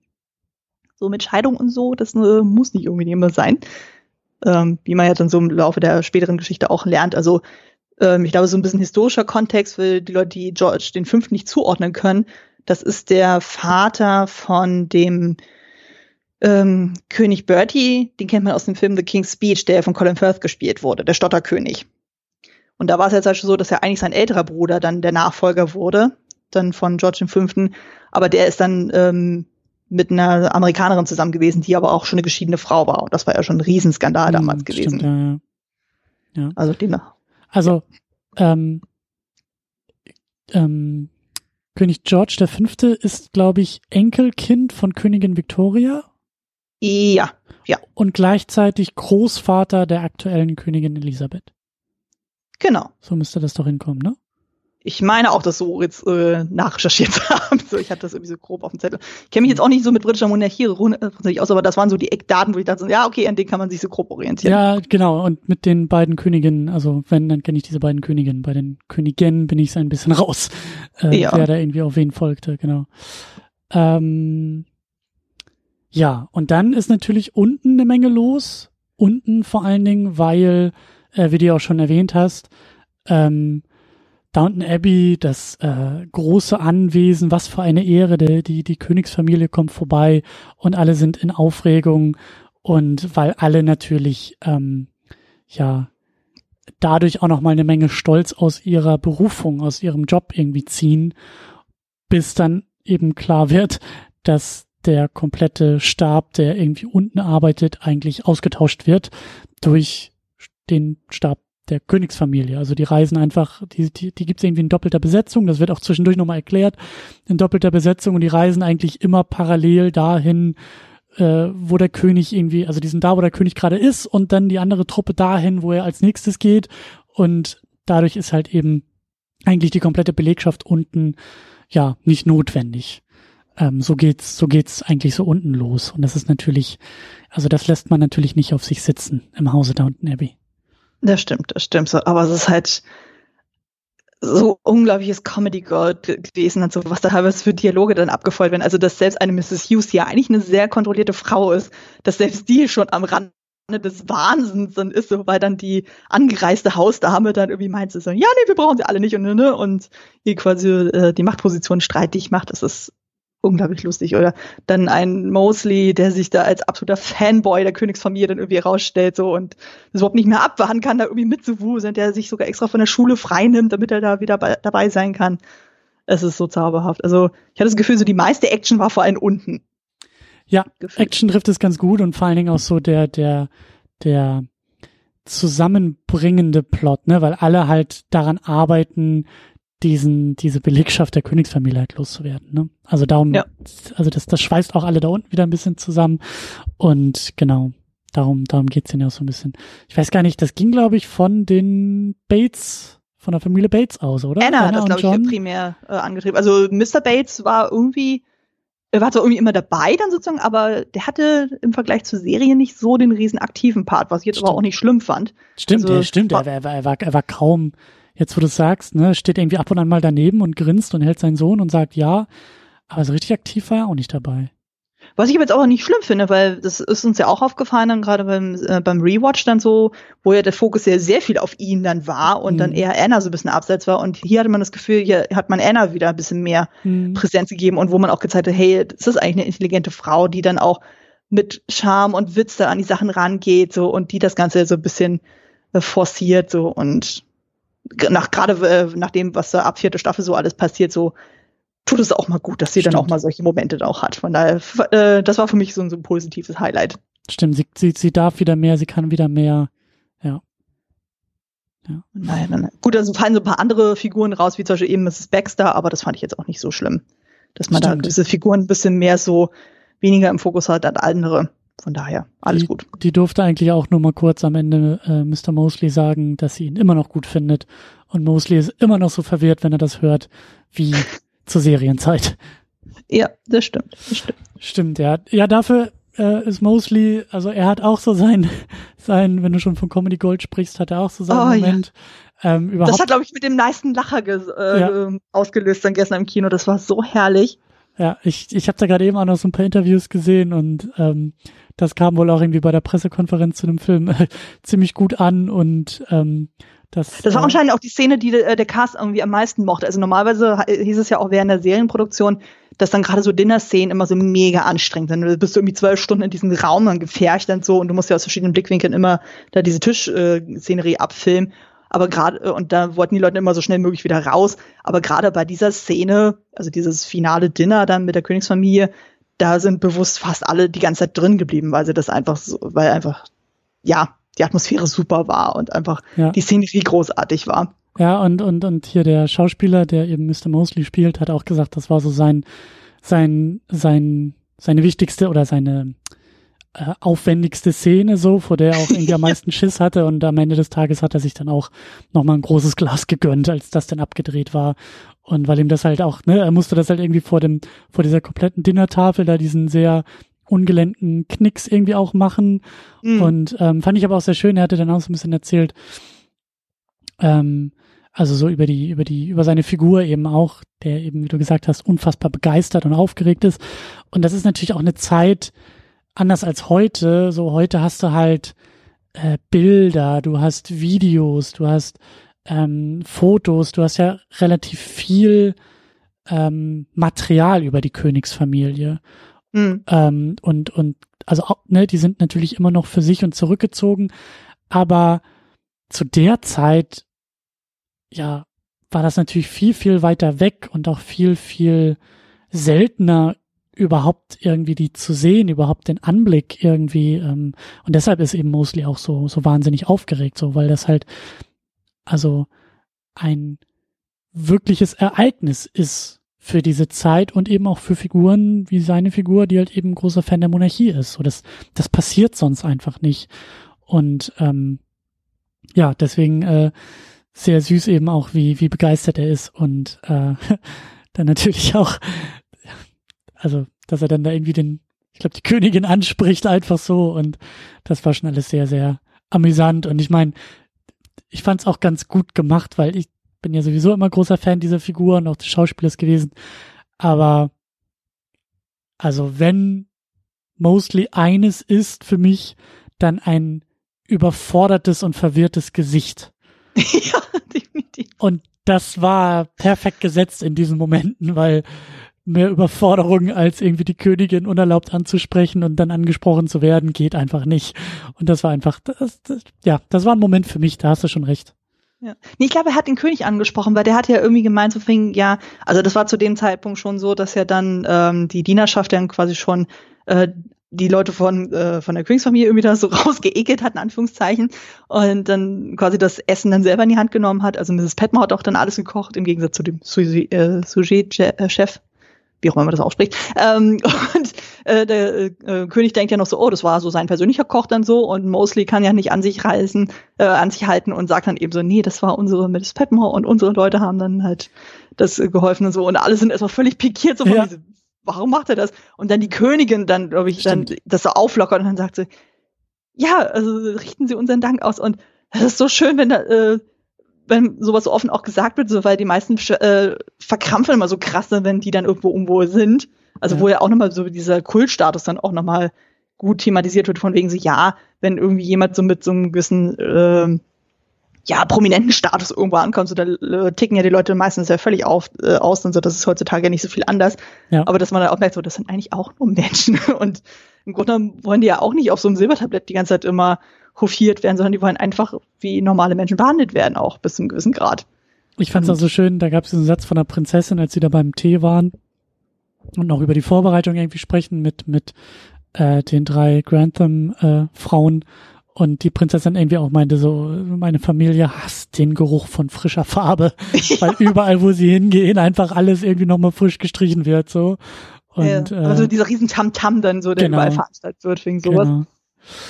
So mit Scheidung und so, das äh, muss nicht irgendwie immer sein. Ähm, wie man ja dann so im Laufe der späteren Geschichte auch lernt. Also ähm, ich glaube, so ein bisschen historischer Kontext für die Leute, die George den Fünften nicht zuordnen können. Das ist der Vater von dem ähm, König Bertie, den kennt man aus dem Film The King's Speech, der von Colin Firth gespielt wurde, der Stotterkönig. Und da war es jetzt halt so, dass er eigentlich sein älterer Bruder dann der Nachfolger wurde, dann von George V. Aber der ist dann ähm, mit einer Amerikanerin zusammen gewesen, die aber auch schon eine geschiedene Frau war. Und das war ja schon ein Riesenskandal hm, damals gewesen. Stimmt, ja, ja. Also demnach. Also ähm, ähm, König George V. ist, glaube ich, Enkelkind von Königin Victoria. Ja, ja. Und gleichzeitig Großvater der aktuellen Königin Elisabeth. Genau. So müsste das doch hinkommen, ne? Ich meine auch, das so jetzt äh, nachrecherchiert zu haben. So, ich hatte das irgendwie so grob auf dem Zettel. Ich kenne mich jetzt auch nicht so mit britischer Monarchie aus, aber das waren so die Eckdaten, wo ich dachte, ja, okay, an denen kann man sich so grob orientieren. Ja, genau. Und mit den beiden Königinnen, also wenn, dann kenne ich diese beiden Königinnen. Bei den Königinnen bin ich so ein bisschen raus, äh, ja. wer da irgendwie auf wen folgte, genau. Ähm, ja, und dann ist natürlich unten eine Menge los. Unten vor allen Dingen, weil, äh, wie du auch schon erwähnt hast, ähm, Downton Abbey, das äh, große Anwesen, was für eine Ehre, die, die, die Königsfamilie kommt vorbei und alle sind in Aufregung und weil alle natürlich, ähm, ja, dadurch auch nochmal eine Menge Stolz aus ihrer Berufung, aus ihrem Job irgendwie ziehen, bis dann eben klar wird, dass der komplette Stab, der irgendwie unten arbeitet, eigentlich ausgetauscht wird durch den Stab der Königsfamilie. Also die reisen einfach, die, die, die gibt es irgendwie in doppelter Besetzung, das wird auch zwischendurch nochmal erklärt, in doppelter Besetzung und die reisen eigentlich immer parallel dahin, äh, wo der König irgendwie, also die sind da, wo der König gerade ist und dann die andere Truppe dahin, wo er als nächstes geht und dadurch ist halt eben eigentlich die komplette Belegschaft unten ja nicht notwendig. Ähm, so geht's, so geht's eigentlich so unten los und das ist natürlich, also das lässt man natürlich nicht auf sich sitzen im Hause Downton Abbey. Das stimmt, das stimmt so. Aber es ist halt so unglaubliches Comedy Gold gewesen und so, was da teilweise für Dialoge dann abgefeuert werden. Also, dass selbst eine Mrs. Hughes, die ja eigentlich eine sehr kontrollierte Frau ist, dass selbst die schon am Rand des Wahnsinns dann ist, so, weil dann die angereiste Hausdame dann irgendwie meint, so, ja, nee, wir brauchen sie alle nicht und, ne, und ihr quasi äh, die Machtposition streitig macht. Das ist unglaublich lustig. Oder dann ein Mosley, der sich da als absoluter Fanboy der Königsfamilie dann irgendwie rausstellt so und das überhaupt nicht mehr abwarten kann, da irgendwie mitzuwuseln, der sich sogar extra von der Schule freinimmt, damit er da wieder bei, dabei sein kann. Es ist so zauberhaft. Also ich hatte das Gefühl, so die meiste Action war vor allem unten. Ja, Gefühl. Action trifft es ganz gut und vor allen Dingen auch so der, der, der zusammenbringende Plot, ne, weil alle halt daran arbeiten, diesen, diese Belegschaft der Königsfamilie halt loszuwerden. Ne? Also darum, ja. also das, das schweißt auch alle da unten wieder ein bisschen zusammen. Und genau, darum, darum geht's denn ja auch so ein bisschen. Ich weiß gar nicht, das ging, glaube ich, von den Bates, von der Familie Bates aus, oder? Anna, Anna das, glaube ich, primär äh, angetrieben. Also Mr. Bates war irgendwie, er war zwar irgendwie immer dabei dann sozusagen, aber der hatte im Vergleich zur Serie nicht so den riesen aktiven Part, was ich jetzt stimmt. aber auch nicht schlimm fand. Stimmt, also, stimmt, er, er, er, war, er war kaum jetzt wo du sagst, ne, steht irgendwie ab und an mal daneben und grinst und hält seinen Sohn und sagt ja, aber so richtig aktiv war er auch nicht dabei. Was ich aber jetzt auch nicht schlimm finde, weil das ist uns ja auch aufgefallen, dann gerade beim, äh, beim Rewatch dann so, wo ja der Fokus ja sehr viel auf ihn dann war und mhm. dann eher Anna so ein bisschen abseits war. Und hier hatte man das Gefühl, hier hat man Anna wieder ein bisschen mehr mhm. Präsenz gegeben und wo man auch gezeigt hat, hey, das ist eigentlich eine intelligente Frau, die dann auch mit Charme und Witz da an die Sachen rangeht, so und die das Ganze so ein bisschen äh, forciert, so und nach gerade äh, nach dem, was da ab vierte Staffel so alles passiert, so tut es auch mal gut, dass sie Stimmt. dann auch mal solche Momente auch hat. Von daher, äh, das war für mich so ein, so ein positives Highlight. stimmt. Sie, sie, sie darf wieder mehr, sie kann wieder mehr. Ja. Ja. Nein, nein, nein. Gut, also fallen so ein paar andere Figuren raus, wie zum Beispiel eben Mrs. Baxter, aber das fand ich jetzt auch nicht so schlimm. Dass man Stimmt. da diese Figuren ein bisschen mehr so weniger im Fokus hat als andere. Von daher, alles die, gut. Die durfte eigentlich auch nur mal kurz am Ende äh, Mr. Mosley sagen, dass sie ihn immer noch gut findet. Und Mosley ist immer noch so verwirrt, wenn er das hört, wie zur Serienzeit. Ja, das stimmt. Das stimmt. Stimmt, ja. Ja, dafür äh, ist Mosley, also er hat auch so sein, sein, wenn du schon von Comedy Gold sprichst, hat er auch so seinen oh, Moment. Ja. Ähm, überhaupt. Das hat, glaube ich, mit dem meisten Lacher äh, ja. ausgelöst dann gestern im Kino. Das war so herrlich. Ja, ich, ich habe da gerade eben auch noch so ein paar Interviews gesehen und ähm, das kam wohl auch irgendwie bei der Pressekonferenz zu dem Film äh, ziemlich gut an und ähm, das, das war äh, anscheinend auch die Szene, die der, der Cast irgendwie am meisten mochte. Also normalerweise hieß es ja auch während der Serienproduktion, dass dann gerade so Dinner-Szenen immer so mega anstrengend sind. Du bist irgendwie zwölf Stunden in diesem Raum dann gefärcht und so und du musst ja aus verschiedenen Blickwinkeln immer da diese Tischszenerie äh, abfilmen. Aber gerade, äh, und da wollten die Leute immer so schnell möglich wieder raus. Aber gerade bei dieser Szene, also dieses finale Dinner dann mit der Königsfamilie, da sind bewusst fast alle die ganze Zeit drin geblieben, weil sie das einfach so, weil einfach, ja, die Atmosphäre super war und einfach ja. die Szenerie großartig war. Ja, und, und, und hier der Schauspieler, der eben Mr. Mosley spielt, hat auch gesagt, das war so sein, sein, sein, seine wichtigste oder seine äh, aufwendigste Szene so, vor der er auch irgendwie am meisten Schiss hatte und am Ende des Tages hat er sich dann auch nochmal ein großes Glas gegönnt, als das dann abgedreht war. Und weil ihm das halt auch, ne, er musste das halt irgendwie vor dem, vor dieser kompletten Dinnertafel da diesen sehr ungelernten Knicks irgendwie auch machen. Mhm. Und ähm, fand ich aber auch sehr schön. Er hatte dann auch so ein bisschen erzählt, ähm, also so über die, über die, über seine Figur eben auch, der eben, wie du gesagt hast, unfassbar begeistert und aufgeregt ist. Und das ist natürlich auch eine Zeit, anders als heute. So heute hast du halt äh, Bilder, du hast Videos, du hast ähm, Fotos, du hast ja relativ viel ähm, Material über die Königsfamilie. Mhm. Ähm, und, und also ne, die sind natürlich immer noch für sich und zurückgezogen, aber zu der Zeit, ja, war das natürlich viel, viel weiter weg und auch viel, viel seltener überhaupt irgendwie die zu sehen, überhaupt den Anblick irgendwie. Ähm, und deshalb ist eben Mosley auch so, so wahnsinnig aufgeregt, so, weil das halt, also ein wirkliches Ereignis ist, für diese Zeit und eben auch für Figuren wie seine Figur, die halt eben großer Fan der Monarchie ist. So, das, das passiert sonst einfach nicht. Und ähm, ja, deswegen äh, sehr süß eben auch, wie, wie begeistert er ist und äh, dann natürlich auch, also, dass er dann da irgendwie den, ich glaube, die Königin anspricht einfach so und das war schon alles sehr, sehr amüsant und ich meine, ich fand es auch ganz gut gemacht, weil ich bin ja sowieso immer großer Fan dieser Figur und auch des Schauspielers gewesen. Aber also wenn mostly eines ist für mich, dann ein überfordertes und verwirrtes Gesicht. ja, definitiv. Und das war perfekt gesetzt in diesen Momenten, weil mehr Überforderung als irgendwie die Königin unerlaubt anzusprechen und dann angesprochen zu werden, geht einfach nicht. Und das war einfach, das, das, ja, das war ein Moment für mich, da hast du schon recht. Ja. Nee, ich glaube, er hat den König angesprochen, weil der hat ja irgendwie gemeint, so fing, ja, also das war zu dem Zeitpunkt schon so, dass ja dann ähm, die Dienerschaft dann quasi schon äh, die Leute von, äh, von der Königsfamilie irgendwie da so rausgeekelt hat, in Anführungszeichen, und dann quasi das Essen dann selber in die Hand genommen hat. Also Mrs. Petmore hat auch dann alles gekocht, im Gegensatz zu dem äh, Sujet-Chef wie auch immer man das ausspricht. Ähm, und äh, der äh, König denkt ja noch so, oh, das war so sein persönlicher Koch dann so und Mosley kann ja nicht an sich reißen, äh, an sich halten und sagt dann eben so, nee, das war unsere Miss Petmore und unsere Leute haben dann halt das äh, geholfen und so und alle sind erstmal völlig pikiert, so von ja. diese, warum macht er das? Und dann die Königin dann, glaube ich, Stimmt. dann das so auflockert und dann sagt sie, ja, also richten Sie unseren Dank aus und das ist so schön, wenn da äh, wenn sowas so offen auch gesagt wird, so weil die meisten äh, verkrampfen immer so krass, wenn die dann irgendwo irgendwo sind. Also ja. wo ja auch nochmal so dieser Kultstatus dann auch nochmal gut thematisiert wird, von wegen so, ja, wenn irgendwie jemand so mit so einem gewissen äh, ja, prominenten Status irgendwo ankommt, so da äh, ticken ja die Leute meistens ja völlig auf, äh, aus und so, das ist heutzutage ja nicht so viel anders. Ja. Aber dass man dann auch merkt, so, das sind eigentlich auch nur Menschen. Und im Grunde wollen die ja auch nicht auf so einem Silbertablett die ganze Zeit immer hofiert werden, sondern die wollen einfach wie normale Menschen behandelt werden, auch bis zu einem gewissen Grad. Ich fand es auch so schön, da gab es diesen Satz von der Prinzessin, als sie da beim Tee waren und noch über die Vorbereitung irgendwie sprechen mit, mit äh, den drei Grantham-Frauen. Äh, und die Prinzessin irgendwie auch meinte so, meine Familie hasst den Geruch von frischer Farbe, ja. weil überall, wo sie hingehen, einfach alles irgendwie nochmal frisch gestrichen wird, so. Und, ja, also dieser riesen Tamtam -Tam dann so, der genau, überall veranstaltet wird, wegen sowas. Genau.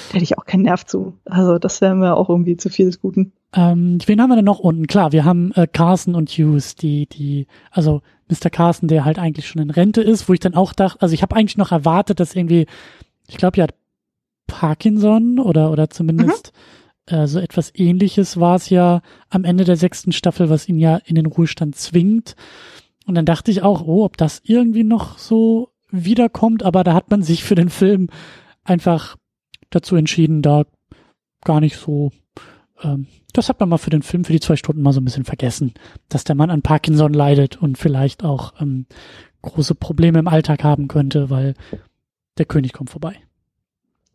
Da hätte ich auch keinen Nerv zu. Also das wäre mir auch irgendwie zu viel des Guten. Ähm, wen haben wir denn noch unten? Klar, wir haben äh, Carson und Hughes, die, die, also Mr. Carson, der halt eigentlich schon in Rente ist, wo ich dann auch dachte, also ich habe eigentlich noch erwartet, dass irgendwie, ich glaube, ja, Parkinson oder, oder zumindest mhm. äh, so etwas ähnliches war es ja am Ende der sechsten Staffel, was ihn ja in den Ruhestand zwingt. Und dann dachte ich auch, oh, ob das irgendwie noch so wiederkommt, aber da hat man sich für den Film einfach dazu entschieden, da gar nicht so. Ähm, das hat man mal für den Film, für die zwei Stunden mal so ein bisschen vergessen, dass der Mann an Parkinson leidet und vielleicht auch ähm, große Probleme im Alltag haben könnte, weil der König kommt vorbei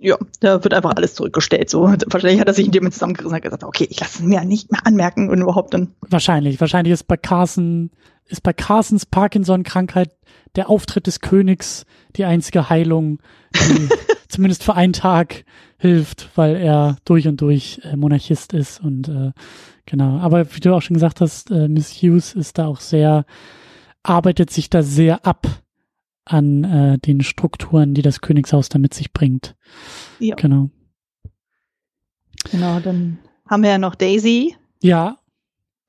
ja, da wird einfach alles zurückgestellt. So, wahrscheinlich hat er sich in dem zusammengerissen und gesagt, okay, ich lasse es mir nicht mehr anmerken und überhaupt dann. Wahrscheinlich, wahrscheinlich ist bei Carson, ist bei Carsons Parkinson-Krankheit der Auftritt des Königs die einzige Heilung, die zumindest für einen Tag hilft, weil er durch und durch äh, Monarchist ist und äh, genau. Aber wie du auch schon gesagt hast, äh, Miss Hughes ist da auch sehr, arbeitet sich da sehr ab an äh, den Strukturen, die das Königshaus da mit sich bringt. Ja. Genau. Genau, dann haben wir ja noch Daisy. Ja.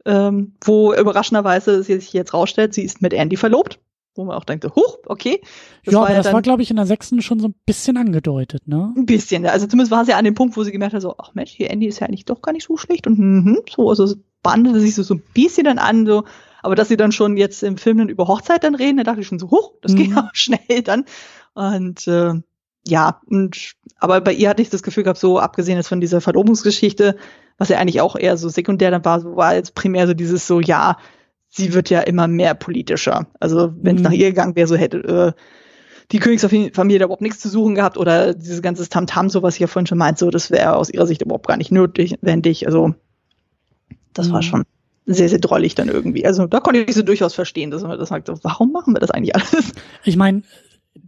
Ähm, wo überraschenderweise sie sich jetzt rausstellt, sie ist mit Andy verlobt. Wo man auch denkt, huch, okay. Das ja, aber ja das war, glaube ich, in der sechsten schon so ein bisschen angedeutet, ne? Ein bisschen, ja. Also zumindest war sie ja an dem Punkt, wo sie gemerkt hat, so, ach Mensch, hier Andy ist ja eigentlich doch gar nicht so schlecht und mhm, so, also es bandete sich so, so ein bisschen dann an, so, aber dass sie dann schon jetzt im Film dann über Hochzeit dann reden, da dachte ich schon so, hoch, das mhm. geht ja schnell dann. Und äh, ja, und aber bei ihr hatte ich das Gefühl gehabt, so abgesehen jetzt von dieser Verlobungsgeschichte, was ja eigentlich auch eher so sekundär dann war, so war jetzt primär so dieses so, ja, sie wird ja immer mehr politischer. Also wenn es mhm. nach ihr gegangen wäre, so hätte äh, die Königsfamilie da überhaupt nichts zu suchen gehabt oder dieses ganze Tamtam, so was ich ja vorhin schon meinte, so das wäre aus ihrer Sicht überhaupt gar nicht notwendig. Also das mhm. war schon sehr, sehr drollig dann irgendwie. Also da konnte ich so durchaus verstehen, dass man das sagt, so, warum machen wir das eigentlich alles? Ich meine,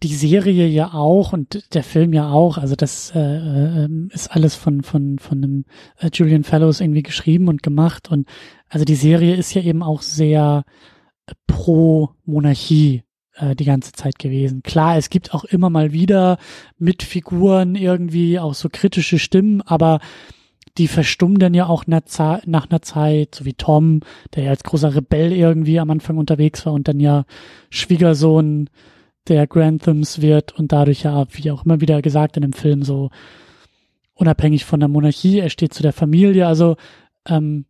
die Serie ja auch und der Film ja auch, also das äh, äh, ist alles von von von einem äh, Julian Fellows irgendwie geschrieben und gemacht und also die Serie ist ja eben auch sehr pro Monarchie äh, die ganze Zeit gewesen. Klar, es gibt auch immer mal wieder mit Figuren irgendwie auch so kritische Stimmen, aber die verstummen dann ja auch nach einer Zeit, so wie Tom, der ja als großer Rebell irgendwie am Anfang unterwegs war und dann ja Schwiegersohn der Granthams wird und dadurch ja, wie auch immer wieder gesagt in dem Film, so unabhängig von der Monarchie, er steht zu der Familie. Also ähm,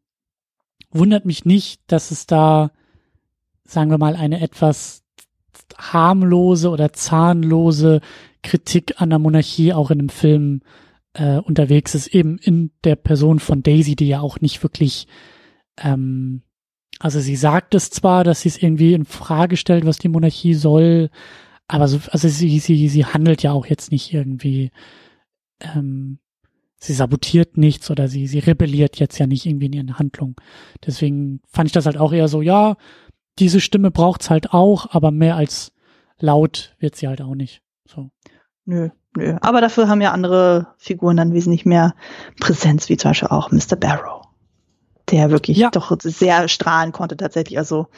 wundert mich nicht, dass es da, sagen wir mal, eine etwas harmlose oder zahnlose Kritik an der Monarchie auch in dem Film äh, unterwegs ist, eben in der Person von Daisy, die ja auch nicht wirklich, ähm, also sie sagt es zwar, dass sie es irgendwie in Frage stellt, was die Monarchie soll, aber so, also sie, sie, sie handelt ja auch jetzt nicht irgendwie, ähm, sie sabotiert nichts oder sie, sie rebelliert jetzt ja nicht irgendwie in ihren Handlungen. Deswegen fand ich das halt auch eher so, ja, diese Stimme braucht's halt auch, aber mehr als laut wird sie halt auch nicht. So. Nö, nö. Aber dafür haben ja andere Figuren dann wesentlich mehr Präsenz, wie zum Beispiel auch Mr. Barrow. Der wirklich ja. doch sehr strahlen konnte tatsächlich. Also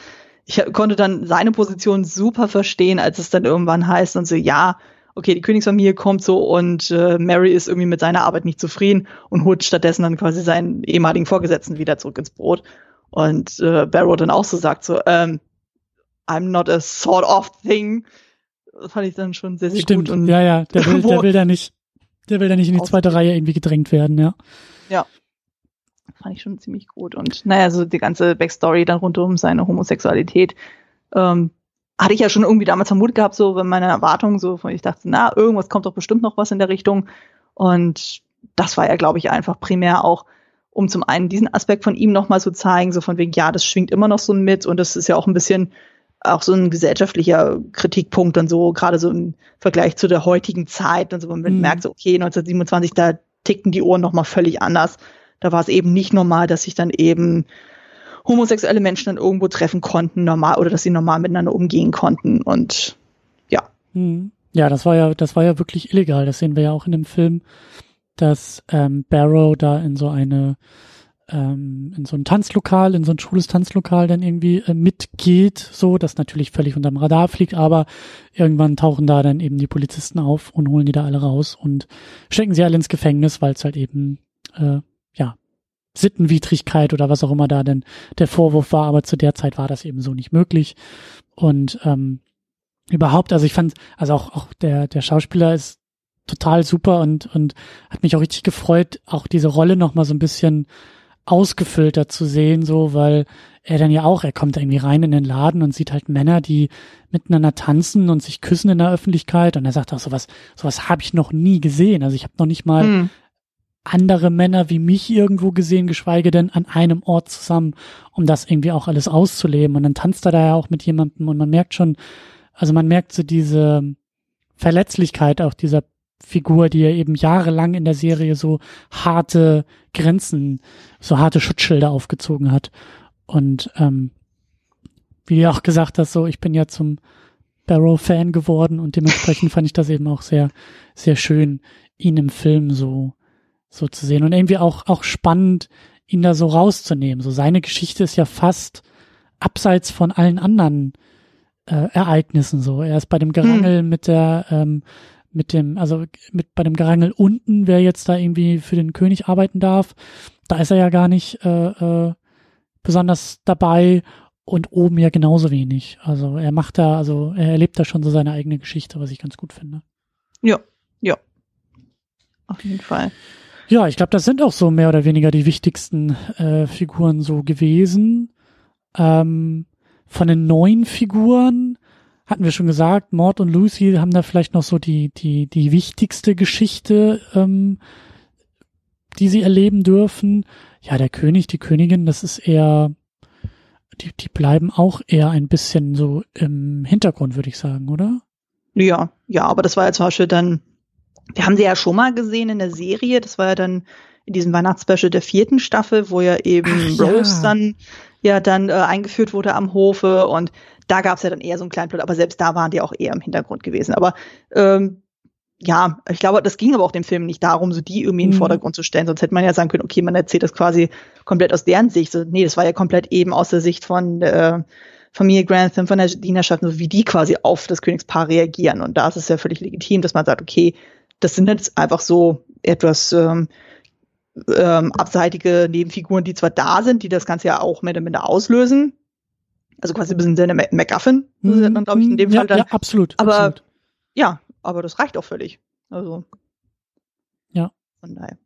ich konnte dann seine Position super verstehen, als es dann irgendwann heißt und so, ja, okay, die Königsfamilie kommt so und äh, Mary ist irgendwie mit seiner Arbeit nicht zufrieden und holt stattdessen dann quasi seinen ehemaligen Vorgesetzten wieder zurück ins Brot. Und äh, Barrow dann auch so sagt so, ähm, I'm not a sort of thing das fand ich dann schon sehr, sehr Stimmt. gut. Und ja, ja, der will, der will da nicht, der will da nicht in die zweite Reihe irgendwie gedrängt werden, ja. Ja. Fand ich schon ziemlich gut. Und naja, so die ganze Backstory dann rund um seine Homosexualität, ähm, hatte ich ja schon irgendwie damals vermutet gehabt, so wenn meine Erwartungen so, ich dachte, na, irgendwas kommt doch bestimmt noch was in der Richtung. Und das war ja, glaube ich, einfach primär auch, um zum einen diesen Aspekt von ihm nochmal zu zeigen, so von wegen, ja, das schwingt immer noch so mit und das ist ja auch ein bisschen auch so ein gesellschaftlicher Kritikpunkt und so, gerade so im Vergleich zu der heutigen Zeit und so, man mhm. merkt so, okay, 1927, da tickten die Ohren nochmal völlig anders. Da war es eben nicht normal, dass sich dann eben homosexuelle Menschen dann irgendwo treffen konnten, normal, oder dass sie normal miteinander umgehen konnten und ja. Mhm. Ja, das war ja, das war ja wirklich illegal. Das sehen wir ja auch in dem Film, dass ähm, Barrow da in so eine ähm, in so ein Tanzlokal, in so ein schwules Tanzlokal dann irgendwie äh, mitgeht, so, das natürlich völlig unterm Radar fliegt, aber irgendwann tauchen da dann eben die Polizisten auf und holen die da alle raus und stecken sie alle ins Gefängnis, weil es halt eben, äh, Sittenwidrigkeit oder was auch immer da denn der Vorwurf war, aber zu der Zeit war das eben so nicht möglich. Und ähm, überhaupt, also ich fand, also auch, auch der, der Schauspieler ist total super und, und hat mich auch richtig gefreut, auch diese Rolle nochmal so ein bisschen ausgefüllter zu sehen, so, weil er dann ja auch, er kommt irgendwie rein in den Laden und sieht halt Männer, die miteinander tanzen und sich küssen in der Öffentlichkeit und er sagt auch sowas, sowas habe ich noch nie gesehen. Also ich habe noch nicht mal hm. Andere Männer wie mich irgendwo gesehen, geschweige denn an einem Ort zusammen, um das irgendwie auch alles auszuleben. Und dann tanzt er da ja auch mit jemandem und man merkt schon, also man merkt so diese Verletzlichkeit auch dieser Figur, die ja eben jahrelang in der Serie so harte Grenzen, so harte Schutzschilder aufgezogen hat. Und ähm, wie du auch gesagt hast, so ich bin ja zum Barrow-Fan geworden und dementsprechend fand ich das eben auch sehr, sehr schön, ihn im Film so, so zu sehen und irgendwie auch, auch spannend, ihn da so rauszunehmen. So seine Geschichte ist ja fast abseits von allen anderen äh, Ereignissen so. Er ist bei dem Gerangel hm. mit der ähm, mit dem, also mit bei dem Gerangel unten, wer jetzt da irgendwie für den König arbeiten darf, da ist er ja gar nicht äh, äh, besonders dabei und oben ja genauso wenig. Also er macht da, also er erlebt da schon so seine eigene Geschichte, was ich ganz gut finde. Ja, ja. Auf jeden Fall. Ja, ich glaube, das sind auch so mehr oder weniger die wichtigsten äh, Figuren so gewesen. Ähm, von den neuen Figuren hatten wir schon gesagt, Mord und Lucy haben da vielleicht noch so die, die, die wichtigste Geschichte, ähm, die sie erleben dürfen. Ja, der König, die Königin, das ist eher, die, die bleiben auch eher ein bisschen so im Hintergrund, würde ich sagen, oder? Ja, ja, aber das war ja zum Beispiel dann, wir haben sie ja schon mal gesehen in der Serie, das war ja dann in diesem Weihnachtsspecial der vierten Staffel, wo ja eben Ach, Rose ja. dann ja dann äh, eingeführt wurde am Hofe und da gab es ja dann eher so einen kleinen Plot, aber selbst da waren die auch eher im Hintergrund gewesen. Aber ähm, ja, ich glaube, das ging aber auch dem Film nicht darum, so die irgendwie in den mhm. Vordergrund zu stellen. Sonst hätte man ja sagen können, okay, man erzählt das quasi komplett aus deren Sicht. So, nee, das war ja komplett eben aus der Sicht von äh, Familie Grantham, von der Dienerschaft, so wie die quasi auf das Königspaar reagieren. Und da ist es ja völlig legitim, dass man sagt, okay, das sind jetzt einfach so etwas ähm, ähm, abseitige Nebenfiguren, die zwar da sind, die das Ganze ja auch mehr oder minder auslösen, also quasi ein bisschen Sinne MacGuffin, mhm. glaube ich in dem ja, Fall dann. Ja, absolut. Aber absolut. ja, aber das reicht auch völlig. Also. Ja. Von daher.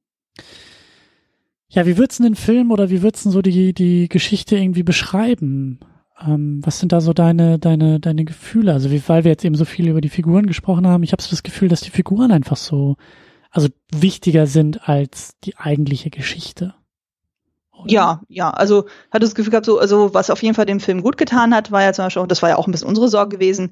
Ja, wie würdest du den Film oder wie würdest du so die, die Geschichte irgendwie beschreiben? Ähm, was sind da so deine, deine, deine Gefühle? Also, wie, weil wir jetzt eben so viel über die Figuren gesprochen haben, ich habe so das Gefühl, dass die Figuren einfach so, also wichtiger sind als die eigentliche Geschichte. Oder? Ja, ja, also hat das Gefühl gehabt, so, also was auf jeden Fall dem Film gut getan hat, war ja zum Beispiel auch, das war ja auch ein bisschen unsere Sorge gewesen,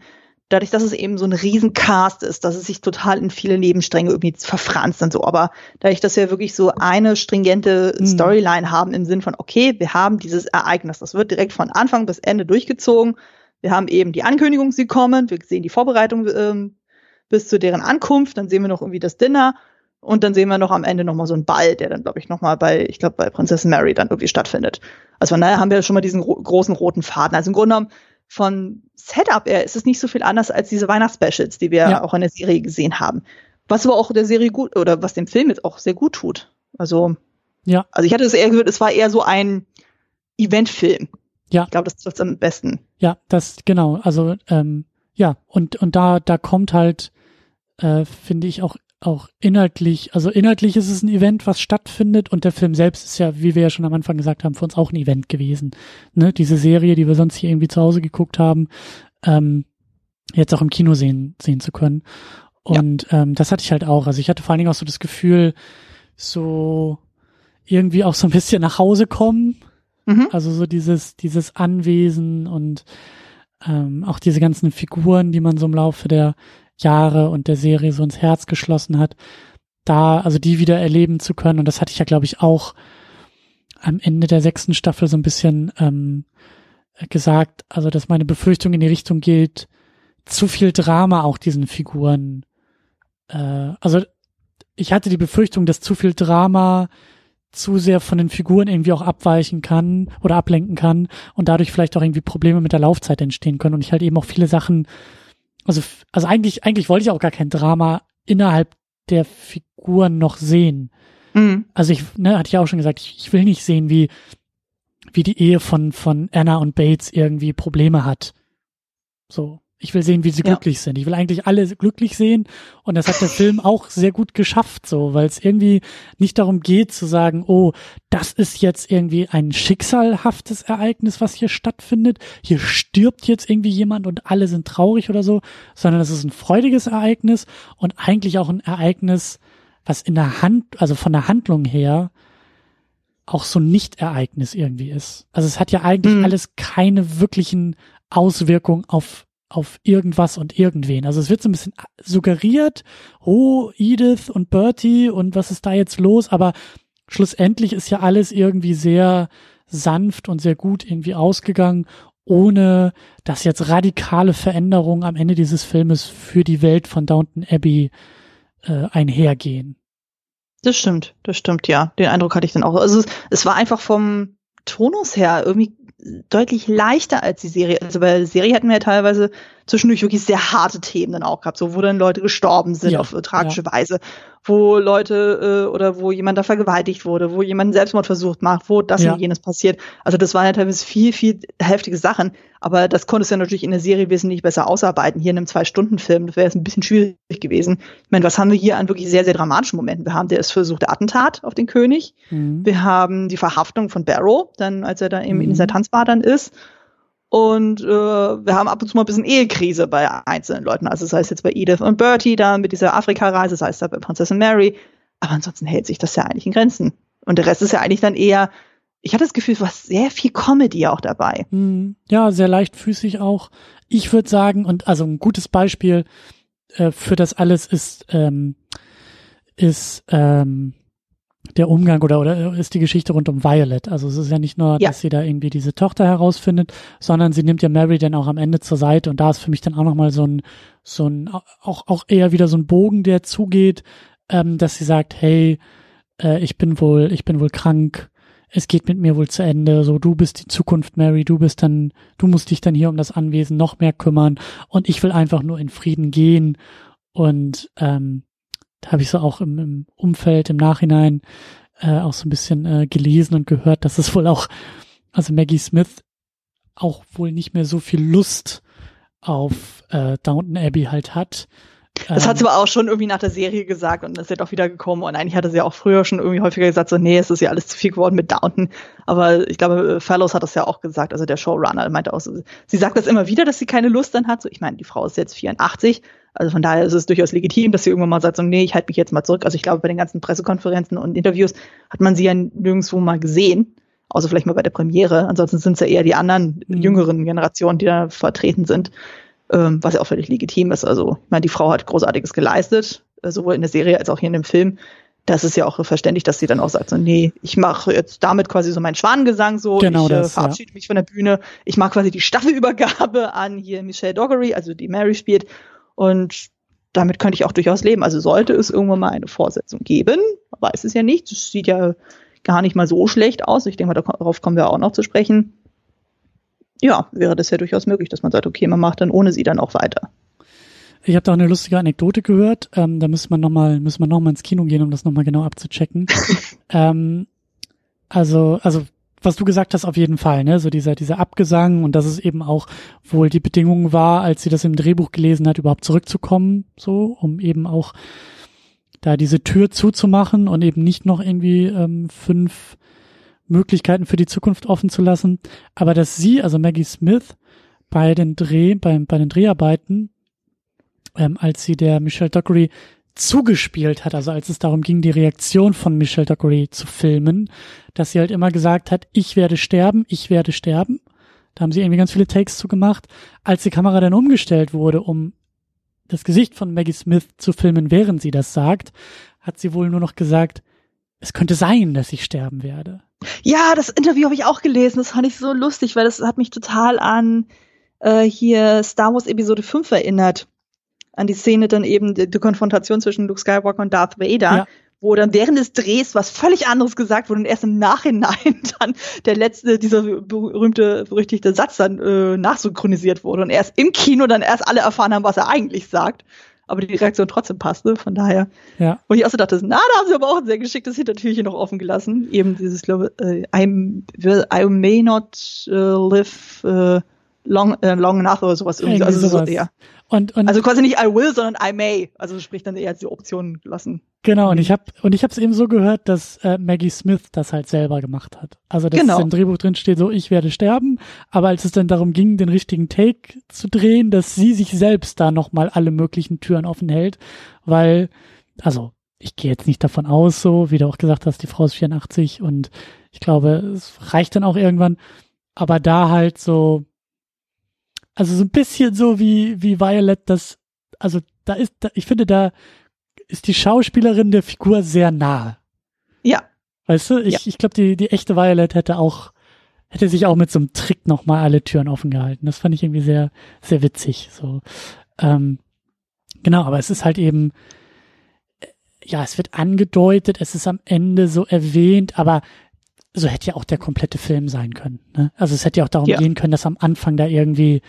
dadurch, dass es eben so ein Riesencast ist, dass es sich total in viele Nebenstränge irgendwie verfranst und so. Aber dadurch, dass wir wirklich so eine stringente mhm. Storyline haben im Sinn von, okay, wir haben dieses Ereignis, das wird direkt von Anfang bis Ende durchgezogen. Wir haben eben die Ankündigung, sie kommen, wir sehen die Vorbereitung ähm, bis zu deren Ankunft, dann sehen wir noch irgendwie das Dinner und dann sehen wir noch am Ende noch mal so einen Ball, der dann, glaube ich, noch mal bei, ich glaube, bei Prinzessin Mary dann irgendwie stattfindet. Also von daher haben wir schon mal diesen großen roten Faden. Also im Grunde genommen von Setup her ist es nicht so viel anders als diese Weihnachtsspecials, die wir ja. auch in der Serie gesehen haben. Was aber auch der Serie gut, oder was dem Film jetzt auch sehr gut tut. Also, ja. Also ich hatte es eher gehört, es war eher so ein Eventfilm. Ja. Ich glaube, das trifft am besten. Ja, das, genau. Also, ähm, ja, und, und da, da kommt halt, äh, finde ich auch auch inhaltlich, also inhaltlich ist es ein Event, was stattfindet und der Film selbst ist ja, wie wir ja schon am Anfang gesagt haben, für uns auch ein Event gewesen. Ne? Diese Serie, die wir sonst hier irgendwie zu Hause geguckt haben, ähm, jetzt auch im Kino sehen, sehen zu können. Und ja. ähm, das hatte ich halt auch. Also ich hatte vor allen Dingen auch so das Gefühl, so irgendwie auch so ein bisschen nach Hause kommen. Mhm. Also so dieses, dieses Anwesen und ähm, auch diese ganzen Figuren, die man so im Laufe der Jahre und der Serie so ins Herz geschlossen hat, da, also die wieder erleben zu können. Und das hatte ich ja, glaube ich, auch am Ende der sechsten Staffel so ein bisschen ähm, gesagt, also dass meine Befürchtung in die Richtung geht, zu viel Drama auch diesen Figuren. Äh, also ich hatte die Befürchtung, dass zu viel Drama zu sehr von den Figuren irgendwie auch abweichen kann oder ablenken kann und dadurch vielleicht auch irgendwie Probleme mit der Laufzeit entstehen können und ich halt eben auch viele Sachen, also, also eigentlich, eigentlich wollte ich auch gar kein Drama innerhalb der Figuren noch sehen. Mhm. Also ich, ne, hatte ich auch schon gesagt, ich, ich will nicht sehen, wie, wie die Ehe von, von Anna und Bates irgendwie Probleme hat. So. Ich will sehen, wie sie ja. glücklich sind. Ich will eigentlich alle glücklich sehen. Und das hat der Film auch sehr gut geschafft, so, weil es irgendwie nicht darum geht zu sagen, oh, das ist jetzt irgendwie ein schicksalhaftes Ereignis, was hier stattfindet. Hier stirbt jetzt irgendwie jemand und alle sind traurig oder so, sondern es ist ein freudiges Ereignis und eigentlich auch ein Ereignis, was in der Hand, also von der Handlung her, auch so ein Nicht-Ereignis irgendwie ist. Also es hat ja eigentlich mhm. alles keine wirklichen Auswirkungen auf auf irgendwas und irgendwen. Also es wird so ein bisschen suggeriert, oh, Edith und Bertie und was ist da jetzt los? Aber schlussendlich ist ja alles irgendwie sehr sanft und sehr gut irgendwie ausgegangen, ohne dass jetzt radikale Veränderungen am Ende dieses Filmes für die Welt von Downton Abbey äh, einhergehen. Das stimmt, das stimmt, ja. Den Eindruck hatte ich dann auch. Also es, es war einfach vom Tonus her irgendwie deutlich leichter als die Serie. Also bei der Serie hatten wir ja teilweise zwischendurch wirklich sehr harte Themen dann auch gehabt, so wo dann Leute gestorben sind ja, auf tragische ja. Weise, wo Leute äh, oder wo jemand da vergewaltigt wurde, wo jemand einen Selbstmordversuch macht, wo das ja. und jenes passiert. Also das waren ja teilweise viel, viel heftige Sachen, aber das konntest du ja natürlich in der Serie wesentlich besser ausarbeiten. Hier in einem Zwei-Stunden-Film, das wäre jetzt ein bisschen schwierig gewesen. Ich meine, was haben wir hier an wirklich sehr, sehr dramatischen Momenten? Wir haben das versuchte Attentat auf den König, mhm. wir haben die Verhaftung von Barrow, dann als er da eben mhm. in dieser Tanzbar dann ist und äh, wir haben ab und zu mal ein bisschen Ehekrise bei einzelnen Leuten. Also das heißt jetzt bei Edith und Bertie da mit dieser Afrika-Reise, das heißt da bei Prinzessin Mary. Aber ansonsten hält sich das ja eigentlich in Grenzen. Und der Rest ist ja eigentlich dann eher, ich hatte das Gefühl, es war sehr viel Comedy auch dabei. Hm. Ja, sehr leichtfüßig auch. Ich würde sagen, und also ein gutes Beispiel äh, für das alles ist, ähm, ist ähm, der Umgang oder, oder ist die Geschichte rund um Violet. Also es ist ja nicht nur, ja. dass sie da irgendwie diese Tochter herausfindet, sondern sie nimmt ja Mary dann auch am Ende zur Seite und da ist für mich dann auch nochmal so ein, so ein, auch, auch eher wieder so ein Bogen, der zugeht, ähm, dass sie sagt, hey, äh, ich bin wohl, ich bin wohl krank, es geht mit mir wohl zu Ende, so du bist die Zukunft, Mary, du bist dann, du musst dich dann hier um das Anwesen noch mehr kümmern und ich will einfach nur in Frieden gehen und ähm, da habe ich so auch im, im Umfeld im Nachhinein äh, auch so ein bisschen äh, gelesen und gehört, dass es wohl auch, also Maggie Smith auch wohl nicht mehr so viel Lust auf äh, Downton Abbey halt hat. Das hat sie ähm, aber auch schon irgendwie nach der Serie gesagt und ist ja doch wieder gekommen. Und eigentlich hatte sie auch früher schon irgendwie häufiger gesagt, so, nee, es ist ja alles zu viel geworden mit Downton. Aber ich glaube, Fellows hat das ja auch gesagt, also der Showrunner meinte auch so, sie sagt das immer wieder, dass sie keine Lust dann hat. So, ich meine, die Frau ist jetzt 84 also von daher ist es durchaus legitim, dass sie irgendwann mal sagt, so, nee, ich halte mich jetzt mal zurück. Also ich glaube, bei den ganzen Pressekonferenzen und Interviews hat man sie ja nirgendwo mal gesehen. Außer vielleicht mal bei der Premiere. Ansonsten sind es ja eher die anderen mhm. jüngeren Generationen, die da vertreten sind. Ähm, was ja auch völlig legitim ist. Also, ich meine, die Frau hat Großartiges geleistet, äh, sowohl in der Serie als auch hier in dem Film. Das ist ja auch verständlich, dass sie dann auch sagt, so, nee, ich mache jetzt damit quasi so meinen Schwanengesang so, genau ich äh, das, verabschiede ja. mich von der Bühne, ich mache quasi die Staffelübergabe an hier Michelle Doggery, also die Mary spielt und damit könnte ich auch durchaus leben. Also sollte es irgendwann mal eine Vorsetzung geben, weiß es ja nicht. Das sieht ja gar nicht mal so schlecht aus. Ich denke mal, darauf kommen wir auch noch zu sprechen. Ja, wäre das ja durchaus möglich, dass man sagt, okay, man macht dann ohne sie dann auch weiter. Ich habe da auch eine lustige Anekdote gehört. Ähm, da müsste man nochmal, müssen wir noch mal ins Kino gehen, um das nochmal genau abzuchecken. ähm, also, also was du gesagt hast, auf jeden Fall, ne? So dieser, dieser Abgesang und dass es eben auch wohl die Bedingung war, als sie das im Drehbuch gelesen hat, überhaupt zurückzukommen, so, um eben auch da diese Tür zuzumachen und eben nicht noch irgendwie ähm, fünf Möglichkeiten für die Zukunft offen zu lassen. Aber dass sie, also Maggie Smith, bei den Dreh, bei, bei den Dreharbeiten, ähm, als sie der Michelle Dockery zugespielt hat, also als es darum ging, die Reaktion von Michelle Dockery zu filmen, dass sie halt immer gesagt hat, ich werde sterben, ich werde sterben. Da haben sie irgendwie ganz viele Takes zu gemacht. Als die Kamera dann umgestellt wurde, um das Gesicht von Maggie Smith zu filmen, während sie das sagt, hat sie wohl nur noch gesagt, es könnte sein, dass ich sterben werde. Ja, das Interview habe ich auch gelesen. Das fand ich so lustig, weil das hat mich total an äh, hier Star Wars Episode 5 erinnert. An die Szene dann eben, die, die Konfrontation zwischen Luke Skywalker und Darth Vader. Ja wo dann während des Drehs was völlig anderes gesagt wurde und erst im Nachhinein dann der letzte, dieser berühmte, berüchtigte Satz dann äh, nachsynchronisiert wurde und erst im Kino dann erst alle erfahren haben, was er eigentlich sagt. Aber die Reaktion trotzdem passte, von daher. Ja. Und ich auch so dachte, na, da haben sie aber auch ein sehr geschicktes Hintertürchen noch offen gelassen. Eben dieses, glaube äh, I, I may not uh, live uh, long, uh, long enough oder sowas. Irgendwie. Also sowas. So, ja. Und, und also quasi nicht I will, sondern I may. Also sprich dann eher die Option lassen. Genau, und ich habe und ich habe es eben so gehört, dass äh, Maggie Smith das halt selber gemacht hat. Also dass genau. im Drehbuch drin steht, so ich werde sterben, aber als es dann darum ging, den richtigen Take zu drehen, dass sie sich selbst da nochmal alle möglichen Türen offen hält, weil, also ich gehe jetzt nicht davon aus, so wie du auch gesagt hast, die Frau ist 84 und ich glaube, es reicht dann auch irgendwann, aber da halt so also so ein bisschen so wie, wie Violet das, also da ist, da, ich finde, da ist die Schauspielerin der Figur sehr nah. Ja. Weißt du, ich, ja. ich glaube, die, die echte Violet hätte auch, hätte sich auch mit so einem Trick nochmal alle Türen offen gehalten. Das fand ich irgendwie sehr, sehr witzig. So. Ähm, genau, aber es ist halt eben, äh, ja, es wird angedeutet, es ist am Ende so erwähnt, aber so hätte ja auch der komplette Film sein können. Ne? Also es hätte ja auch darum ja. gehen können, dass am Anfang da irgendwie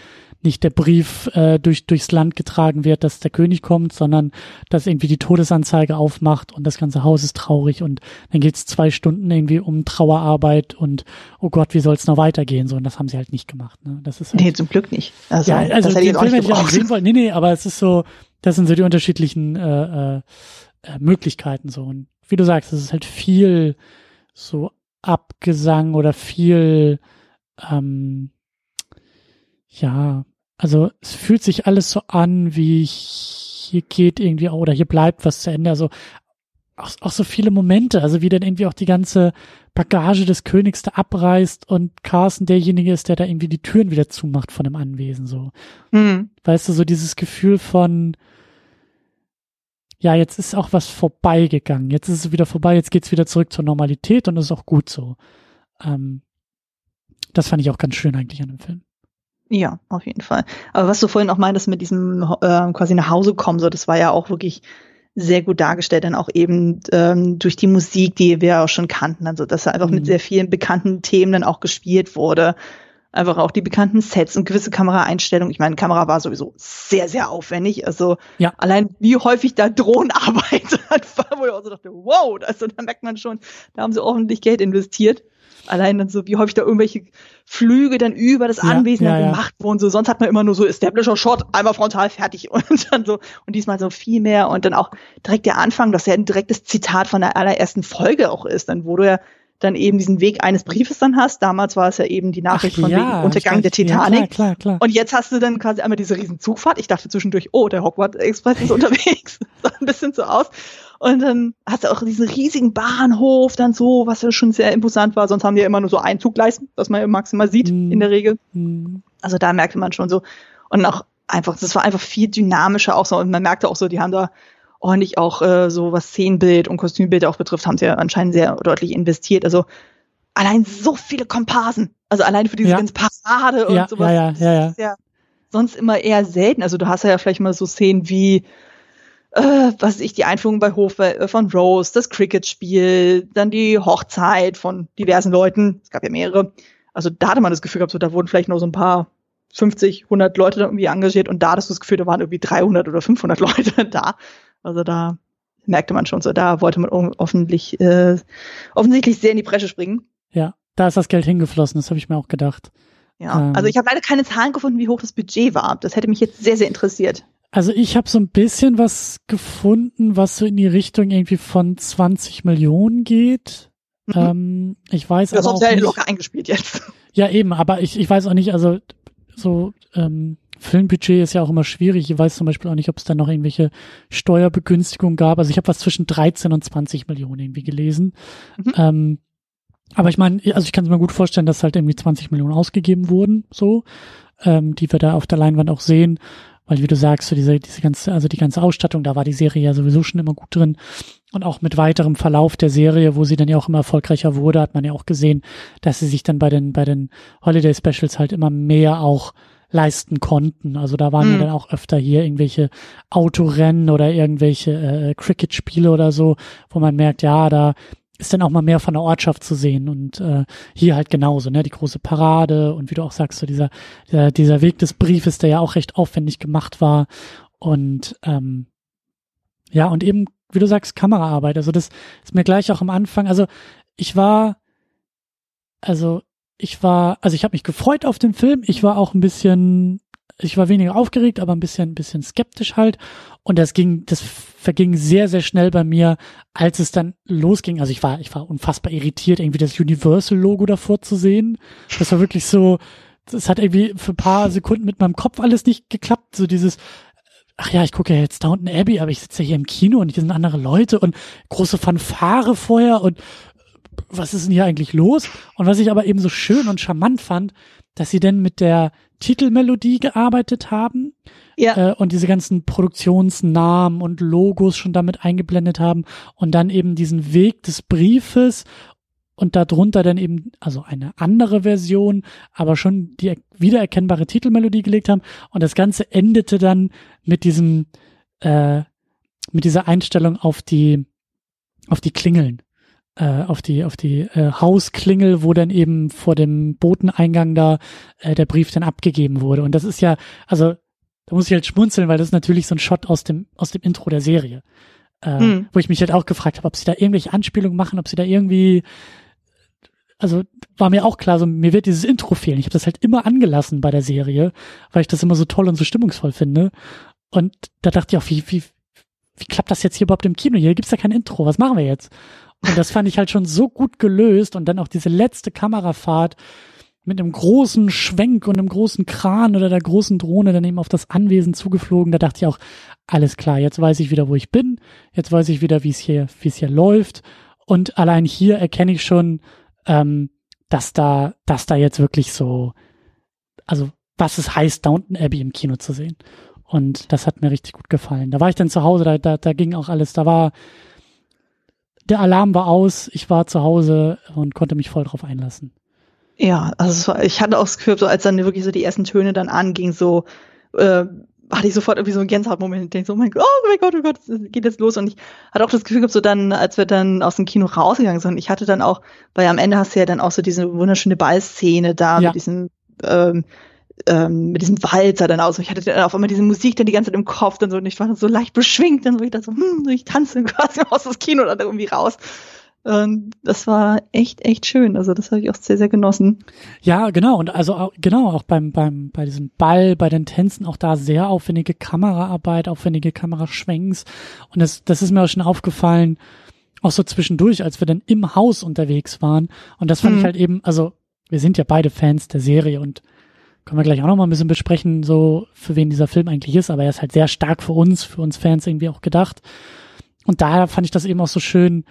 nicht der Brief äh, durch, durchs Land getragen wird, dass der König kommt, sondern dass irgendwie die Todesanzeige aufmacht und das ganze Haus ist traurig und dann geht's zwei Stunden irgendwie um Trauerarbeit und oh Gott, wie soll es noch weitergehen? So, und das haben sie halt nicht gemacht. Ne? Das ist halt, nee, zum Glück nicht. Also, ja, also das hätte ich Film hätte ich auch sehen wollen. Nee, nee, aber es ist so, das sind so die unterschiedlichen äh, äh, äh Möglichkeiten so. Und wie du sagst, es ist halt viel so Abgesang oder viel, ähm, ja, also es fühlt sich alles so an, wie hier geht irgendwie oder hier bleibt was zu Ende. Also auch, auch so viele Momente, also wie dann irgendwie auch die ganze Bagage des Königs da abreißt und Carsten derjenige ist, der da irgendwie die Türen wieder zumacht von dem Anwesen, so. Mhm. Weißt du, so dieses Gefühl von, ja, jetzt ist auch was vorbeigegangen. Jetzt ist es wieder vorbei, jetzt geht's wieder zurück zur Normalität und das ist auch gut so. Ähm, das fand ich auch ganz schön eigentlich an dem Film. Ja, auf jeden Fall. Aber was du vorhin auch meintest mit diesem äh, quasi nach Hause kommen, so das war ja auch wirklich sehr gut dargestellt, dann auch eben ähm, durch die Musik, die wir auch schon kannten, also dass er einfach mhm. mit sehr vielen bekannten Themen dann auch gespielt wurde einfach auch die bekannten Sets und gewisse Kameraeinstellungen. Ich meine, Kamera war sowieso sehr, sehr aufwendig. Also ja. allein wie häufig da Drohnenarbeit hat, wo ich auch so dachte, wow, also da merkt man schon, da haben sie ordentlich Geld investiert. Allein dann so, wie häufig da irgendwelche Flüge dann über das Anwesen ja, ja, gemacht wurden. So, sonst hat man immer nur so Establisher Shot, einmal frontal fertig und dann so, und diesmal so viel mehr. Und dann auch direkt der Anfang, dass ja ein direktes Zitat von der allerersten Folge auch ist, dann wurde ja dann eben diesen Weg eines Briefes dann hast. Damals war es ja eben die Nachricht Ach, von ja, dem Untergang der Titanic. Ja, klar, klar, klar. Und jetzt hast du dann quasi einmal diese riesen Zugfahrt. Ich dachte zwischendurch, oh, der Hogwarts Express ist unterwegs. sah ein bisschen so aus. Und dann hast du auch diesen riesigen Bahnhof dann so, was ja schon sehr imposant war. Sonst haben die ja immer nur so ein Zugleisten, was man ja maximal sieht mm. in der Regel. Mm. Also da merkte man schon so. Und auch einfach, das war einfach viel dynamischer auch so. Und man merkte auch so, die haben da ordentlich auch äh, so was Szenenbild und Kostümbild auch betrifft, haben sie ja anscheinend sehr deutlich investiert. Also allein so viele Komparsen, also allein für diese ja. ganze Parade und ja, sowas. Ja, ja, ja, ja. sonst immer eher selten. Also du hast ja vielleicht mal so Szenen wie äh, was ich, die Einführung bei Hof äh, von Rose, das Cricket-Spiel, dann die Hochzeit von diversen Leuten, es gab ja mehrere. Also da hatte man das Gefühl gehabt, so, da wurden vielleicht nur so ein paar 50, 100 Leute dann irgendwie engagiert und da hattest du das Gefühl, da waren irgendwie 300 oder 500 Leute da. Also da merkte man schon so, da wollte man offensichtlich, äh, offensichtlich sehr in die Bresche springen. Ja, da ist das Geld hingeflossen, das habe ich mir auch gedacht. Ja, ähm, also ich habe leider keine Zahlen gefunden, wie hoch das Budget war. Das hätte mich jetzt sehr, sehr interessiert. Also ich habe so ein bisschen was gefunden, was so in die Richtung irgendwie von 20 Millionen geht. Mhm. Ähm, ich weiß das aber auch nicht. locker eingespielt jetzt. Ja, eben, aber ich, ich weiß auch nicht, also so ähm, Filmbudget ist ja auch immer schwierig. Ich weiß zum Beispiel auch nicht, ob es da noch irgendwelche Steuerbegünstigungen gab. Also ich habe was zwischen 13 und 20 Millionen irgendwie gelesen. Mhm. Ähm, aber ich meine, also ich kann es mir gut vorstellen, dass halt irgendwie 20 Millionen ausgegeben wurden, so, ähm, die wir da auf der Leinwand auch sehen. Weil wie du sagst, so diese, diese ganze, also die ganze Ausstattung, da war die Serie ja sowieso schon immer gut drin. Und auch mit weiterem Verlauf der Serie, wo sie dann ja auch immer erfolgreicher wurde, hat man ja auch gesehen, dass sie sich dann bei den, bei den Holiday Specials halt immer mehr auch leisten konnten. Also da waren mhm. ja dann auch öfter hier irgendwelche Autorennen oder irgendwelche äh, Cricket-Spiele oder so, wo man merkt, ja, da ist dann auch mal mehr von der Ortschaft zu sehen und äh, hier halt genauso, ne, die große Parade und wie du auch sagst, so dieser, dieser, dieser Weg des Briefes, der ja auch recht aufwendig gemacht war und ähm, ja, und eben, wie du sagst, Kameraarbeit. Also das ist mir gleich auch am Anfang, also ich war, also ich war, also ich habe mich gefreut auf den Film, ich war auch ein bisschen ich war weniger aufgeregt, aber ein bisschen, ein bisschen skeptisch halt. Und das ging, das verging sehr, sehr schnell bei mir, als es dann losging. Also ich war, ich war unfassbar irritiert, irgendwie das Universal-Logo davor zu sehen. Das war wirklich so, das hat irgendwie für ein paar Sekunden mit meinem Kopf alles nicht geklappt. So dieses, ach ja, ich gucke ja jetzt Downton Abbey, aber ich sitze ja hier im Kino und hier sind andere Leute und große Fanfare vorher und was ist denn hier eigentlich los? Und was ich aber eben so schön und charmant fand, dass sie denn mit der Titelmelodie gearbeitet haben ja. äh, und diese ganzen Produktionsnamen und Logos schon damit eingeblendet haben und dann eben diesen Weg des Briefes und darunter dann eben, also eine andere Version, aber schon die wiedererkennbare Titelmelodie gelegt haben und das Ganze endete dann mit diesem, äh, mit dieser Einstellung auf die, auf die Klingeln äh, auf die auf die äh, Hausklingel, wo dann eben vor dem Boteneingang da äh, der Brief dann abgegeben wurde. Und das ist ja, also da muss ich halt schmunzeln, weil das ist natürlich so ein Shot aus dem aus dem Intro der Serie, äh, mhm. wo ich mich halt auch gefragt habe, ob sie da irgendwelche Anspielungen machen, ob sie da irgendwie also war mir auch klar, so mir wird dieses Intro fehlen. Ich habe das halt immer angelassen bei der Serie, weil ich das immer so toll und so stimmungsvoll finde. Und da dachte ich auch, wie, wie, wie klappt das jetzt hier überhaupt im Kino? Hier gibt's ja kein Intro. Was machen wir jetzt? Und das fand ich halt schon so gut gelöst und dann auch diese letzte Kamerafahrt mit einem großen Schwenk und einem großen Kran oder der großen Drohne dann eben auf das Anwesen zugeflogen. Da dachte ich auch, alles klar, jetzt weiß ich wieder, wo ich bin. Jetzt weiß ich wieder, wie es hier, wie es hier läuft. Und allein hier erkenne ich schon, ähm, dass da, dass da jetzt wirklich so, also was es heißt, Downton Abbey im Kino zu sehen. Und das hat mir richtig gut gefallen. Da war ich dann zu Hause, da, da, da ging auch alles, da war, der Alarm war aus, ich war zu Hause und konnte mich voll drauf einlassen. Ja, also war, ich hatte auch das Gefühl, so als dann wirklich so die ersten Töne dann angingen, so äh, hatte ich sofort irgendwie so einen Gänsehautmoment und denke so, oh mein Gott, oh mein Gott, oh Gott, geht jetzt los. Und ich hatte auch das Gefühl gehabt, so dann, als wir dann aus dem Kino rausgegangen sind, ich hatte dann auch, weil am Ende hast du ja dann auch so diese wunderschöne Ballszene da ja. mit diesem ähm, ähm, mit diesem Walzer dann aus. Ich hatte dann auf einmal diese Musik dann die ganze Zeit im Kopf dann so und ich war dann so leicht beschwingt, dann so ich dann so, hm, ich tanze quasi aus das Kino dann irgendwie raus. Und das war echt, echt schön. Also das habe ich auch sehr, sehr genossen. Ja, genau. Und also auch, genau, auch beim, beim, bei diesem Ball, bei den Tänzen, auch da sehr aufwendige Kameraarbeit, aufwendige Kameraschwenks. Und das, das ist mir auch schon aufgefallen, auch so zwischendurch, als wir dann im Haus unterwegs waren. Und das fand mhm. ich halt eben, also wir sind ja beide Fans der Serie und können wir gleich auch noch mal ein bisschen besprechen, so für wen dieser Film eigentlich ist, aber er ist halt sehr stark für uns, für uns Fans irgendwie auch gedacht. Und daher fand ich das eben auch so schön,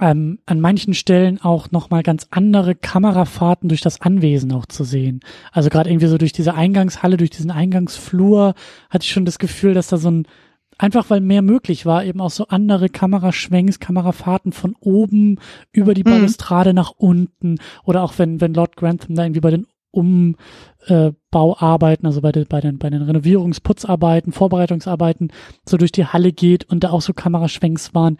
ähm, an manchen Stellen auch noch mal ganz andere Kamerafahrten durch das Anwesen auch zu sehen. Also gerade irgendwie so durch diese Eingangshalle, durch diesen Eingangsflur hatte ich schon das Gefühl, dass da so ein einfach weil mehr möglich war, eben auch so andere Kameraschwenks, Kamerafahrten von oben über die mhm. Balustrade mhm. nach unten oder auch wenn wenn Lord Grantham da irgendwie bei den Umbauarbeiten, also bei den, bei den, bei den Renovierungsputzarbeiten, Vorbereitungsarbeiten so durch die Halle geht und da auch so Kameraschwenks waren,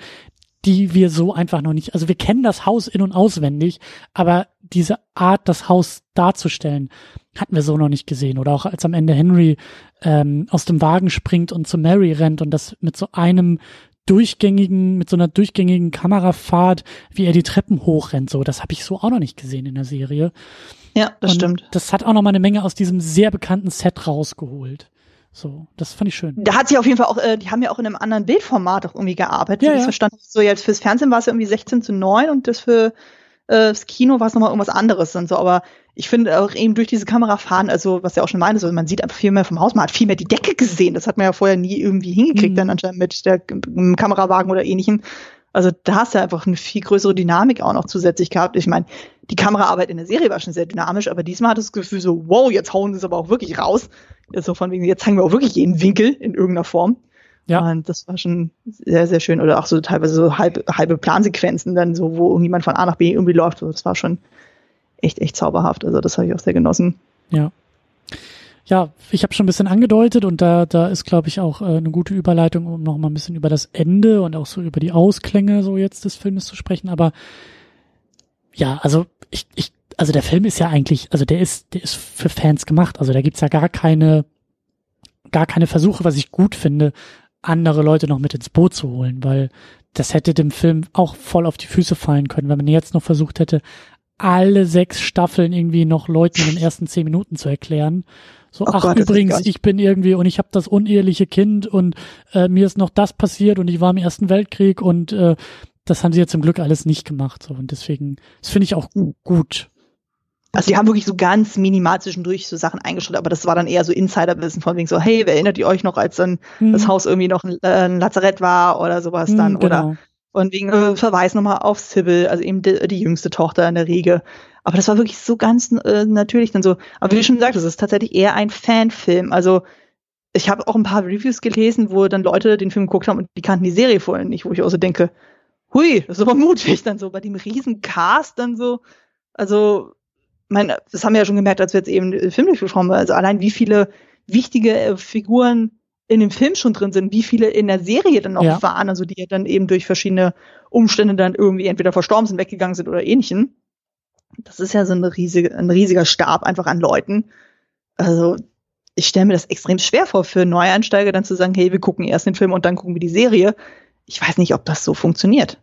die wir so einfach noch nicht, also wir kennen das Haus in- und auswendig, aber diese Art, das Haus darzustellen, hatten wir so noch nicht gesehen. Oder auch als am Ende Henry ähm, aus dem Wagen springt und zu Mary rennt und das mit so einem durchgängigen, mit so einer durchgängigen Kamerafahrt, wie er die Treppen hochrennt. So, das habe ich so auch noch nicht gesehen in der Serie. Ja, das und stimmt. Das hat auch noch mal eine Menge aus diesem sehr bekannten Set rausgeholt. So, das fand ich schön. Da hat sich auf jeden Fall auch, äh, die haben ja auch in einem anderen Bildformat auch irgendwie gearbeitet. Ja, ja. verstand so jetzt fürs Fernsehen war es ja irgendwie 16 zu 9 und das für äh, das Kino war es nochmal irgendwas anderes und so, aber ich finde auch eben durch diese Kamerafahren, also was ja auch schon meine, so man sieht einfach viel mehr vom Haus, man hat viel mehr die Decke gesehen. Das hat man ja vorher nie irgendwie hingekriegt, mhm. dann anscheinend mit der Kamerawagen oder ähnlichem. Also da hast du einfach eine viel größere Dynamik auch noch zusätzlich gehabt. Ich meine, die Kameraarbeit in der Serie war schon sehr dynamisch, aber diesmal hat das Gefühl so, wow, jetzt hauen sie es aber auch wirklich raus. Jetzt so von wegen, jetzt zeigen wir auch wirklich jeden Winkel in irgendeiner Form. Ja. Und das war schon sehr, sehr schön. Oder auch so teilweise so halbe, halbe Plansequenzen dann so, wo irgendjemand von A nach B irgendwie läuft. Das war schon echt, echt zauberhaft. Also das habe ich auch sehr genossen. Ja. Ja, ich habe schon ein bisschen angedeutet und da, da ist, glaube ich, auch äh, eine gute Überleitung, um noch mal ein bisschen über das Ende und auch so über die Ausklänge so jetzt des Filmes zu sprechen. Aber ja, also ich, ich, also der Film ist ja eigentlich, also der ist, der ist für Fans gemacht. Also da gibt's ja gar keine, gar keine Versuche, was ich gut finde, andere Leute noch mit ins Boot zu holen, weil das hätte dem Film auch voll auf die Füße fallen können, wenn man jetzt noch versucht hätte, alle sechs Staffeln irgendwie noch Leuten in den ersten zehn Minuten zu erklären. So, oh ach Gott, übrigens, ich bin irgendwie und ich habe das uneheliche Kind und äh, mir ist noch das passiert und ich war im Ersten Weltkrieg und äh, das haben sie ja zum Glück alles nicht gemacht. So und deswegen, das finde ich auch gut. Also die haben wirklich so ganz minimal zwischendurch so Sachen eingeschrieben, aber das war dann eher so Insiderwissen von wegen so, hey, wer erinnert ihr euch noch, als dann hm. das Haus irgendwie noch ein, äh, ein Lazarett war oder sowas hm, dann genau. oder und wegen äh, Verweis nochmal auf Sybil, also eben die, die, jüngste Tochter in der Riege. Aber das war wirklich so ganz äh, natürlich dann so. Aber wie du schon gesagt hast, es ist tatsächlich eher ein Fanfilm. Also ich habe auch ein paar Reviews gelesen, wo dann Leute den Film geguckt haben und die kannten die Serie vorhin nicht, wo ich auch so denke, hui, das ist aber mutig dann so bei dem riesen Cast dann so. Also mein, das haben wir ja schon gemerkt, als wir jetzt eben den Film durchgeschaut haben. Also allein wie viele wichtige äh, Figuren in dem Film schon drin sind, wie viele in der Serie dann noch ja. waren, also die dann eben durch verschiedene Umstände dann irgendwie entweder verstorben sind, weggegangen sind oder ähnlichen. Das ist ja so eine riesige, ein riesiger Stab einfach an Leuten. Also ich stelle mir das extrem schwer vor, für Neueinsteiger dann zu sagen, hey, wir gucken erst den Film und dann gucken wir die Serie. Ich weiß nicht, ob das so funktioniert.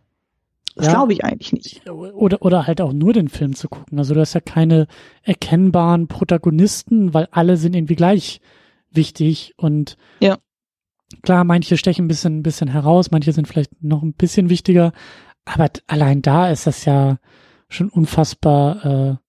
Das ja. glaube ich eigentlich nicht. Oder, oder halt auch nur den Film zu gucken. Also du hast ja keine erkennbaren Protagonisten, weil alle sind irgendwie gleich wichtig und ja. klar, manche stechen ein bisschen, ein bisschen heraus, manche sind vielleicht noch ein bisschen wichtiger, aber allein da ist das ja schon unfassbar äh,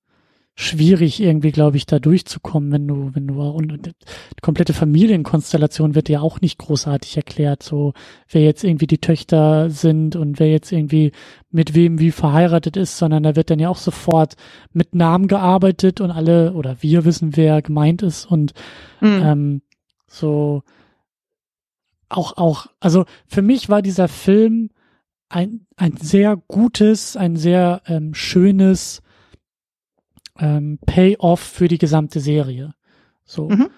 schwierig irgendwie, glaube ich, da durchzukommen, wenn du, wenn du und, und die komplette Familienkonstellation wird ja auch nicht großartig erklärt, so wer jetzt irgendwie die Töchter sind und wer jetzt irgendwie mit wem wie verheiratet ist, sondern da wird dann ja auch sofort mit Namen gearbeitet und alle oder wir wissen, wer gemeint ist und mhm. ähm, so auch auch also für mich war dieser Film ein ein sehr gutes, ein sehr ähm, schönes ähm, Payoff für die gesamte Serie. So. Mhm.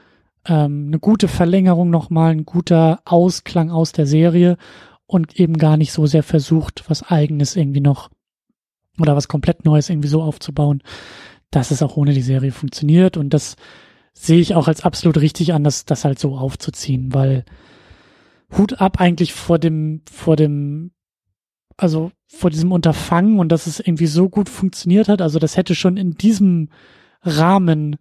Ähm, eine gute Verlängerung nochmal, ein guter Ausklang aus der Serie und eben gar nicht so sehr versucht, was eigenes irgendwie noch oder was komplett Neues irgendwie so aufzubauen, dass es auch ohne die Serie funktioniert. Und das sehe ich auch als absolut richtig an, das, das halt so aufzuziehen, weil Hut ab eigentlich vor dem, vor dem also vor diesem Unterfangen und dass es irgendwie so gut funktioniert hat. Also das hätte schon in diesem Rahmen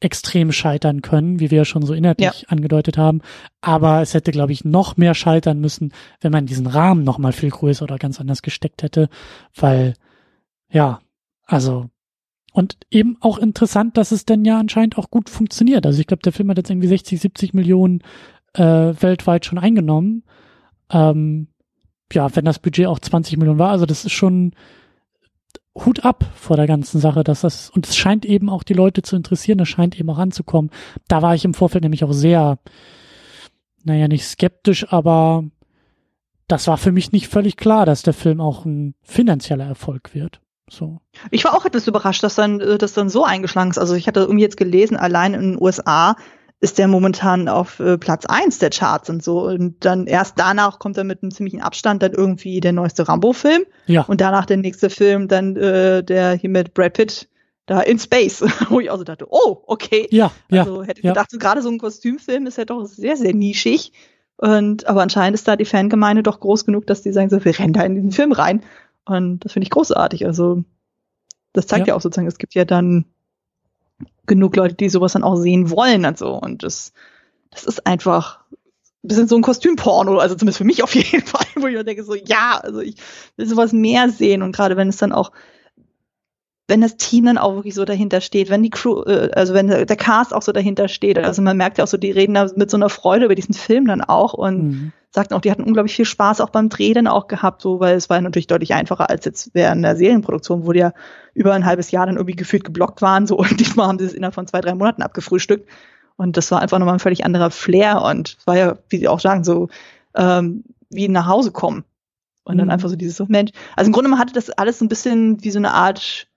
extrem scheitern können, wie wir ja schon so inhaltlich ja. angedeutet haben. Aber es hätte, glaube ich, noch mehr scheitern müssen, wenn man diesen Rahmen noch mal viel größer oder ganz anders gesteckt hätte, weil ja, also und eben auch interessant, dass es denn ja anscheinend auch gut funktioniert. Also ich glaube, der Film hat jetzt irgendwie 60, 70 Millionen äh, weltweit schon eingenommen. Ähm, ja, wenn das Budget auch 20 Millionen war, also das ist schon Hut ab vor der ganzen Sache, dass das, und es scheint eben auch die Leute zu interessieren, es scheint eben auch anzukommen. Da war ich im Vorfeld nämlich auch sehr, naja, nicht skeptisch, aber das war für mich nicht völlig klar, dass der Film auch ein finanzieller Erfolg wird. So. Ich war auch etwas überrascht, dass dann, äh, das dann so eingeschlagen ist. Also ich hatte irgendwie jetzt gelesen, allein in den USA ist der momentan auf äh, Platz eins der Charts und so. Und dann erst danach kommt er mit einem ziemlichen Abstand dann irgendwie der neueste Rambo-Film. Ja. Und danach der nächste Film, dann äh, der hier mit Brad Pitt da in Space, wo ich auch so dachte, oh, okay. Ja, ja. Also hätte ich ja. gedacht, so gerade so ein Kostümfilm ist ja doch sehr, sehr nischig. Und aber anscheinend ist da die Fangemeinde doch groß genug, dass die sagen so, wir rennen da in den Film rein. Und das finde ich großartig. Also das zeigt ja. ja auch sozusagen, es gibt ja dann genug Leute, die sowas dann auch sehen wollen und so. Und das, das ist einfach ein bisschen so ein Kostümporno, also zumindest für mich auf jeden Fall, wo ich denke so, ja, also ich will sowas mehr sehen und gerade wenn es dann auch wenn das Team dann auch wirklich so dahinter steht, wenn die Crew, äh, also wenn der Cast auch so dahinter steht, also man merkt ja auch so, die reden da mit so einer Freude über diesen Film dann auch und mhm. Sagten auch, die hatten unglaublich viel Spaß auch beim Dreh dann auch gehabt, so, weil es war natürlich deutlich einfacher als jetzt während der Serienproduktion, wo die ja über ein halbes Jahr dann irgendwie gefühlt geblockt waren, so, und diesmal haben sie es innerhalb von zwei, drei Monaten abgefrühstückt und das war einfach nochmal ein völlig anderer Flair und es war ja, wie sie auch sagen, so, ähm, wie nach Hause kommen. Und dann mhm. einfach so dieses so, Mensch, also im Grunde man hatte das alles so ein bisschen wie so eine Art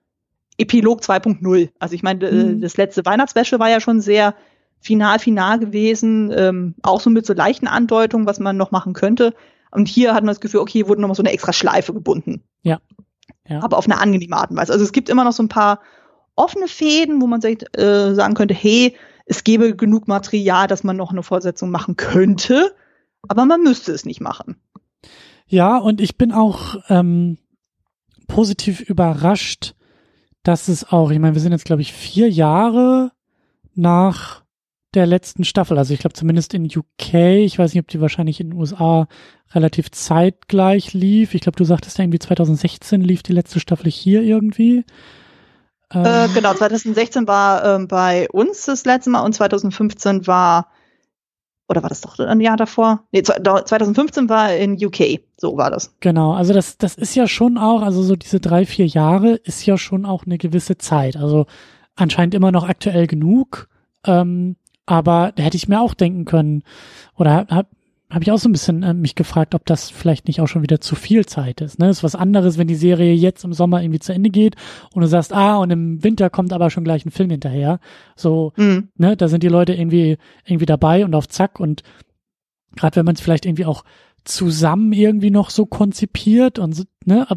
Epilog 2.0. Also ich meine, mhm. das letzte Weihnachtswäsche war ja schon sehr final, final gewesen, ähm, auch so mit so leichten Andeutungen, was man noch machen könnte. Und hier hat man das Gefühl, okay, wurde nochmal so eine extra Schleife gebunden. Ja. ja. Aber auf eine angenehme Art und Weise. Also es gibt immer noch so ein paar offene Fäden, wo man sagt, äh, sagen könnte, hey, es gäbe genug Material, dass man noch eine Fortsetzung machen könnte, aber man müsste es nicht machen. Ja, und ich bin auch ähm, positiv überrascht, dass es auch, ich meine, wir sind jetzt, glaube ich, vier Jahre nach der letzten Staffel. Also ich glaube zumindest in UK, ich weiß nicht, ob die wahrscheinlich in den USA relativ zeitgleich lief. Ich glaube, du sagtest ja irgendwie 2016 lief die letzte Staffel hier irgendwie. Äh, ähm. genau, 2016 war ähm, bei uns das letzte Mal und 2015 war, oder war das doch ein Jahr davor? Nee, 2015 war in UK, so war das. Genau, also das, das ist ja schon auch, also so diese drei, vier Jahre ist ja schon auch eine gewisse Zeit. Also anscheinend immer noch aktuell genug. Ähm, aber da hätte ich mir auch denken können, oder habe hab ich auch so ein bisschen äh, mich gefragt, ob das vielleicht nicht auch schon wieder zu viel Zeit ist. Ne? ist was anderes, wenn die Serie jetzt im Sommer irgendwie zu Ende geht und du sagst, ah, und im Winter kommt aber schon gleich ein Film hinterher. So, mhm. ne, da sind die Leute irgendwie irgendwie dabei und auf Zack und gerade wenn man es vielleicht irgendwie auch zusammen irgendwie noch so konzipiert und ne,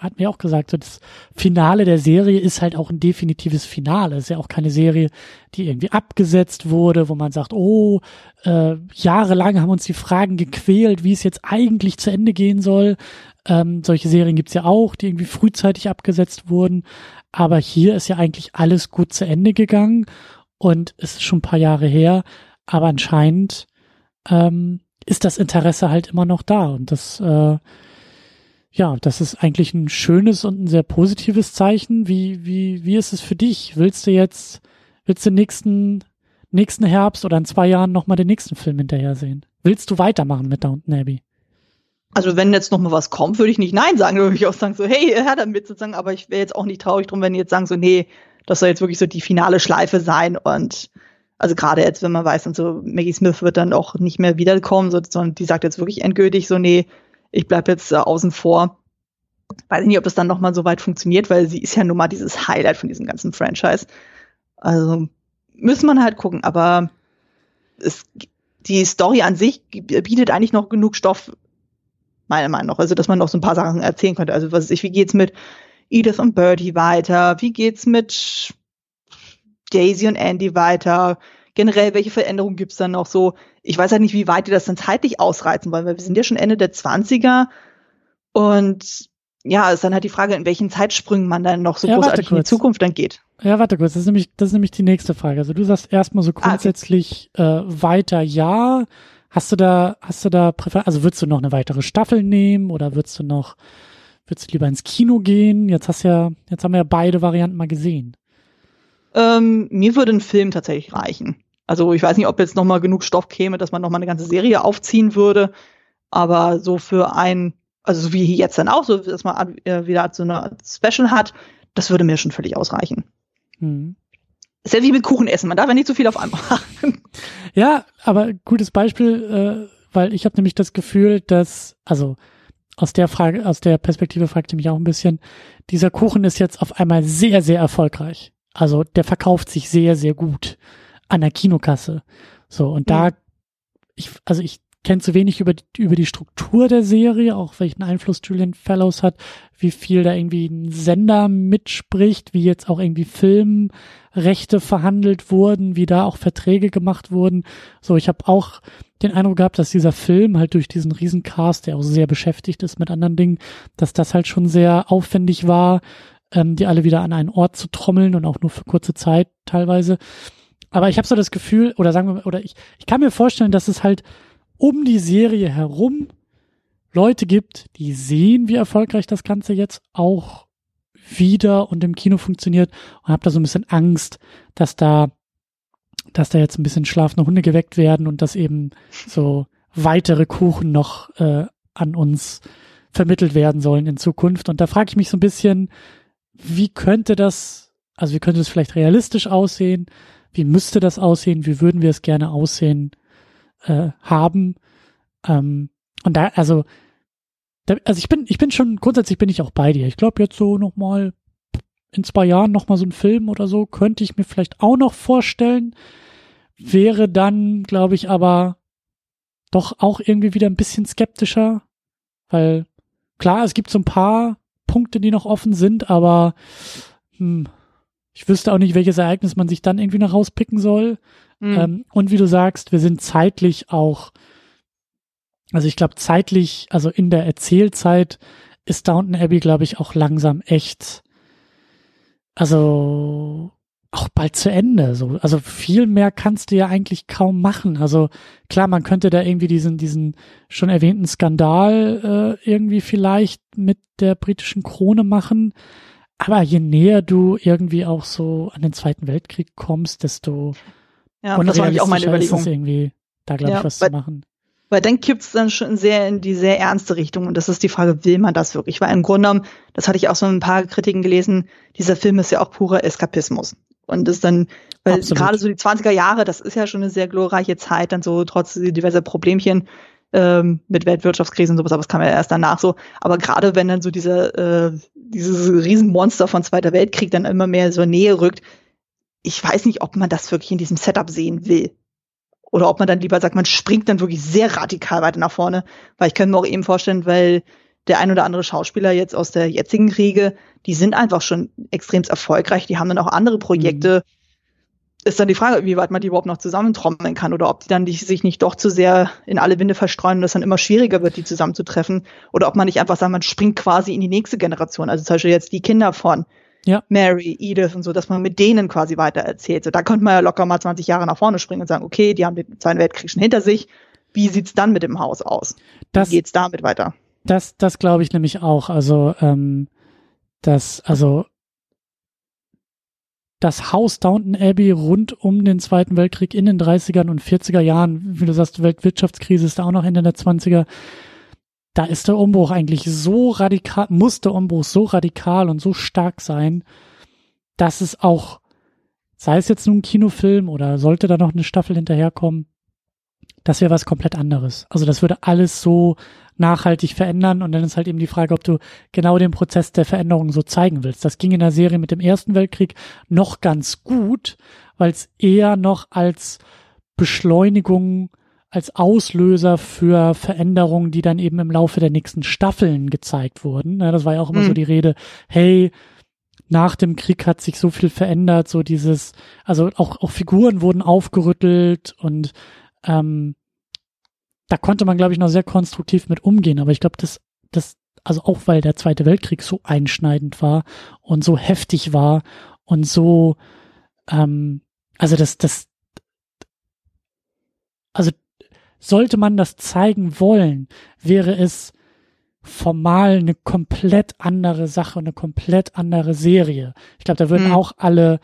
hat mir auch gesagt, so das Finale der Serie ist halt auch ein definitives Finale. Es ist ja auch keine Serie, die irgendwie abgesetzt wurde, wo man sagt, oh, äh, jahrelang haben uns die Fragen gequält, wie es jetzt eigentlich zu Ende gehen soll. Ähm, solche Serien gibt's ja auch, die irgendwie frühzeitig abgesetzt wurden. Aber hier ist ja eigentlich alles gut zu Ende gegangen und es ist schon ein paar Jahre her. Aber anscheinend ähm, ist das Interesse halt immer noch da. Und das, äh, ja, das ist eigentlich ein schönes und ein sehr positives Zeichen. Wie, wie, wie ist es für dich? Willst du jetzt, willst du nächsten, nächsten Herbst oder in zwei Jahren nochmal den nächsten Film hinterher sehen? Willst du weitermachen mit Downton Abbey? Also wenn jetzt noch mal was kommt, würde ich nicht nein sagen, würde ich auch sagen so, hey, Herr damit sozusagen, aber ich wäre jetzt auch nicht traurig drum, wenn die jetzt sagen so, nee, das soll jetzt wirklich so die finale Schleife sein und also gerade jetzt, wenn man weiß, und so Maggie Smith wird dann auch nicht mehr wiederkommen, so, sondern die sagt jetzt wirklich endgültig so, nee, ich bleib jetzt äh, außen vor. Weiß nicht, ob das dann noch mal so weit funktioniert, weil sie ist ja nun mal dieses Highlight von diesem ganzen Franchise. Also müssen man halt gucken, aber es, die Story an sich bietet eigentlich noch genug Stoff, meiner Meinung nach, also dass man noch so ein paar Sachen erzählen könnte. Also was weiß ich, wie geht's mit Edith und Bertie weiter? Wie geht's mit Daisy und Andy weiter? Generell, welche Veränderungen gibt's dann noch so? Ich weiß halt nicht, wie weit die das dann zeitlich ausreizen wollen, weil wir sind ja schon Ende der 20er und ja, ist dann halt die Frage, in welchen Zeitsprüngen man dann noch so ja, großartig in die Zukunft dann geht. Ja, warte kurz, das ist nämlich, das ist nämlich die nächste Frage. Also du sagst erstmal so grundsätzlich ah, okay. äh, weiter ja. Hast du da, hast du da Präfer also würdest du noch eine weitere Staffel nehmen oder würdest du noch, würdest du lieber ins Kino gehen? Jetzt hast ja, jetzt haben wir ja beide Varianten mal gesehen. Ähm, mir würde ein Film tatsächlich reichen. Also ich weiß nicht, ob jetzt noch mal genug Stoff käme, dass man noch mal eine ganze Serie aufziehen würde. Aber so für ein, also so wie jetzt dann auch, so dass man äh, wieder so eine Special hat, das würde mir schon völlig ausreichen. Hm. Ist ja wie mit Kuchen essen, man darf ja nicht zu so viel auf einmal machen. Ja, aber gutes Beispiel, äh, weil ich habe nämlich das Gefühl, dass, also aus der Frage, aus der Perspektive fragte mich auch ein bisschen, dieser Kuchen ist jetzt auf einmal sehr, sehr erfolgreich. Also der verkauft sich sehr, sehr gut an der Kinokasse. So, und mhm. da, ich, also ich kenne zu wenig über, über die Struktur der Serie, auch welchen Einfluss Julian Fellows hat, wie viel da irgendwie ein Sender mitspricht, wie jetzt auch irgendwie Filmrechte verhandelt wurden, wie da auch Verträge gemacht wurden. So, ich habe auch den Eindruck gehabt, dass dieser Film halt durch diesen Riesencast, der auch sehr beschäftigt ist mit anderen Dingen, dass das halt schon sehr aufwendig war, ähm, die alle wieder an einen Ort zu trommeln und auch nur für kurze Zeit teilweise. Aber ich habe so das Gefühl, oder sagen wir mal, oder ich, ich kann mir vorstellen, dass es halt um die Serie herum Leute gibt, die sehen, wie erfolgreich das Ganze jetzt auch wieder und im Kino funktioniert und habe da so ein bisschen Angst, dass da, dass da jetzt ein bisschen schlafende Hunde geweckt werden und dass eben so weitere Kuchen noch äh, an uns vermittelt werden sollen in Zukunft. Und da frage ich mich so ein bisschen, wie könnte das, also wie könnte es vielleicht realistisch aussehen? Wie müsste das aussehen? Wie würden wir es gerne aussehen äh, haben? Ähm, und da, also, da, also ich bin, ich bin schon, grundsätzlich bin ich auch bei dir. Ich glaube jetzt so nochmal in zwei Jahren nochmal so ein Film oder so, könnte ich mir vielleicht auch noch vorstellen. Wäre dann, glaube ich, aber doch auch irgendwie wieder ein bisschen skeptischer, weil klar, es gibt so ein paar Punkte, die noch offen sind, aber hm, ich wüsste auch nicht, welches Ereignis man sich dann irgendwie noch rauspicken soll. Mhm. Ähm, und wie du sagst, wir sind zeitlich auch, also ich glaube zeitlich, also in der Erzählzeit ist Downton Abbey, glaube ich, auch langsam echt, also auch bald zu Ende. So, also viel mehr kannst du ja eigentlich kaum machen. Also klar, man könnte da irgendwie diesen, diesen schon erwähnten Skandal äh, irgendwie vielleicht mit der britischen Krone machen. Aber je näher du irgendwie auch so an den Zweiten Weltkrieg kommst, desto ja, das war auch meine Überlegung. Ist irgendwie da glaube ja, ich was zu machen. Weil dann kippt es dann schon sehr in die sehr ernste Richtung. Und das ist die Frage, will man das wirklich? Weil im Grunde genommen, das hatte ich auch so ein paar Kritiken gelesen, dieser Film ist ja auch purer Eskapismus. Und das dann, weil gerade so die 20er Jahre, das ist ja schon eine sehr glorreiche Zeit, dann so trotz diverser Problemchen ähm, mit Weltwirtschaftskrise und sowas, aber das kam ja erst danach so. Aber gerade wenn dann so dieser, äh, dieses Riesenmonster von Zweiter Weltkrieg dann immer mehr so Nähe rückt, ich weiß nicht, ob man das wirklich in diesem Setup sehen will. Oder ob man dann lieber sagt, man springt dann wirklich sehr radikal weiter nach vorne. Weil ich könnte mir auch eben vorstellen, weil der ein oder andere Schauspieler jetzt aus der jetzigen Riege, die sind einfach schon extrem erfolgreich, die haben dann auch andere Projekte. Mhm. Ist dann die Frage, wie weit man die überhaupt noch zusammentrommeln kann oder ob die dann die sich nicht doch zu sehr in alle Winde verstreuen und es dann immer schwieriger wird, die zusammenzutreffen. Oder ob man nicht einfach sagt, man springt quasi in die nächste Generation. Also zum Beispiel jetzt die Kinder von ja. Mary, Edith und so, dass man mit denen quasi weiter erzählt. So, da könnte man ja locker mal 20 Jahre nach vorne springen und sagen, okay, die haben den Zweiten Weltkrieg schon hinter sich. Wie sieht's dann mit dem Haus aus? Das, Wie geht's damit weiter? Das, das glaube ich nämlich auch. Also, ähm, das, also das Haus Downton Abbey rund um den Zweiten Weltkrieg in den 30ern und 40er Jahren, wie du sagst, Weltwirtschaftskrise ist da auch noch Ende der 20er, da ist der Umbruch eigentlich so radikal, muss der Umbruch so radikal und so stark sein, dass es auch, sei es jetzt nun ein Kinofilm oder sollte da noch eine Staffel hinterherkommen, das wäre was komplett anderes. Also das würde alles so nachhaltig verändern und dann ist halt eben die Frage, ob du genau den Prozess der Veränderung so zeigen willst. Das ging in der Serie mit dem Ersten Weltkrieg noch ganz gut, weil es eher noch als Beschleunigung als Auslöser für Veränderungen, die dann eben im Laufe der nächsten Staffeln gezeigt wurden. Ja, das war ja auch immer mhm. so die Rede, hey, nach dem Krieg hat sich so viel verändert, so dieses, also auch, auch Figuren wurden aufgerüttelt und ähm, da konnte man, glaube ich, noch sehr konstruktiv mit umgehen. Aber ich glaube, das, das, also auch weil der Zweite Weltkrieg so einschneidend war und so heftig war und so, ähm, also das, das, also sollte man das zeigen wollen, wäre es formal eine komplett andere Sache, eine komplett andere Serie. Ich glaube, da würden mhm. auch alle,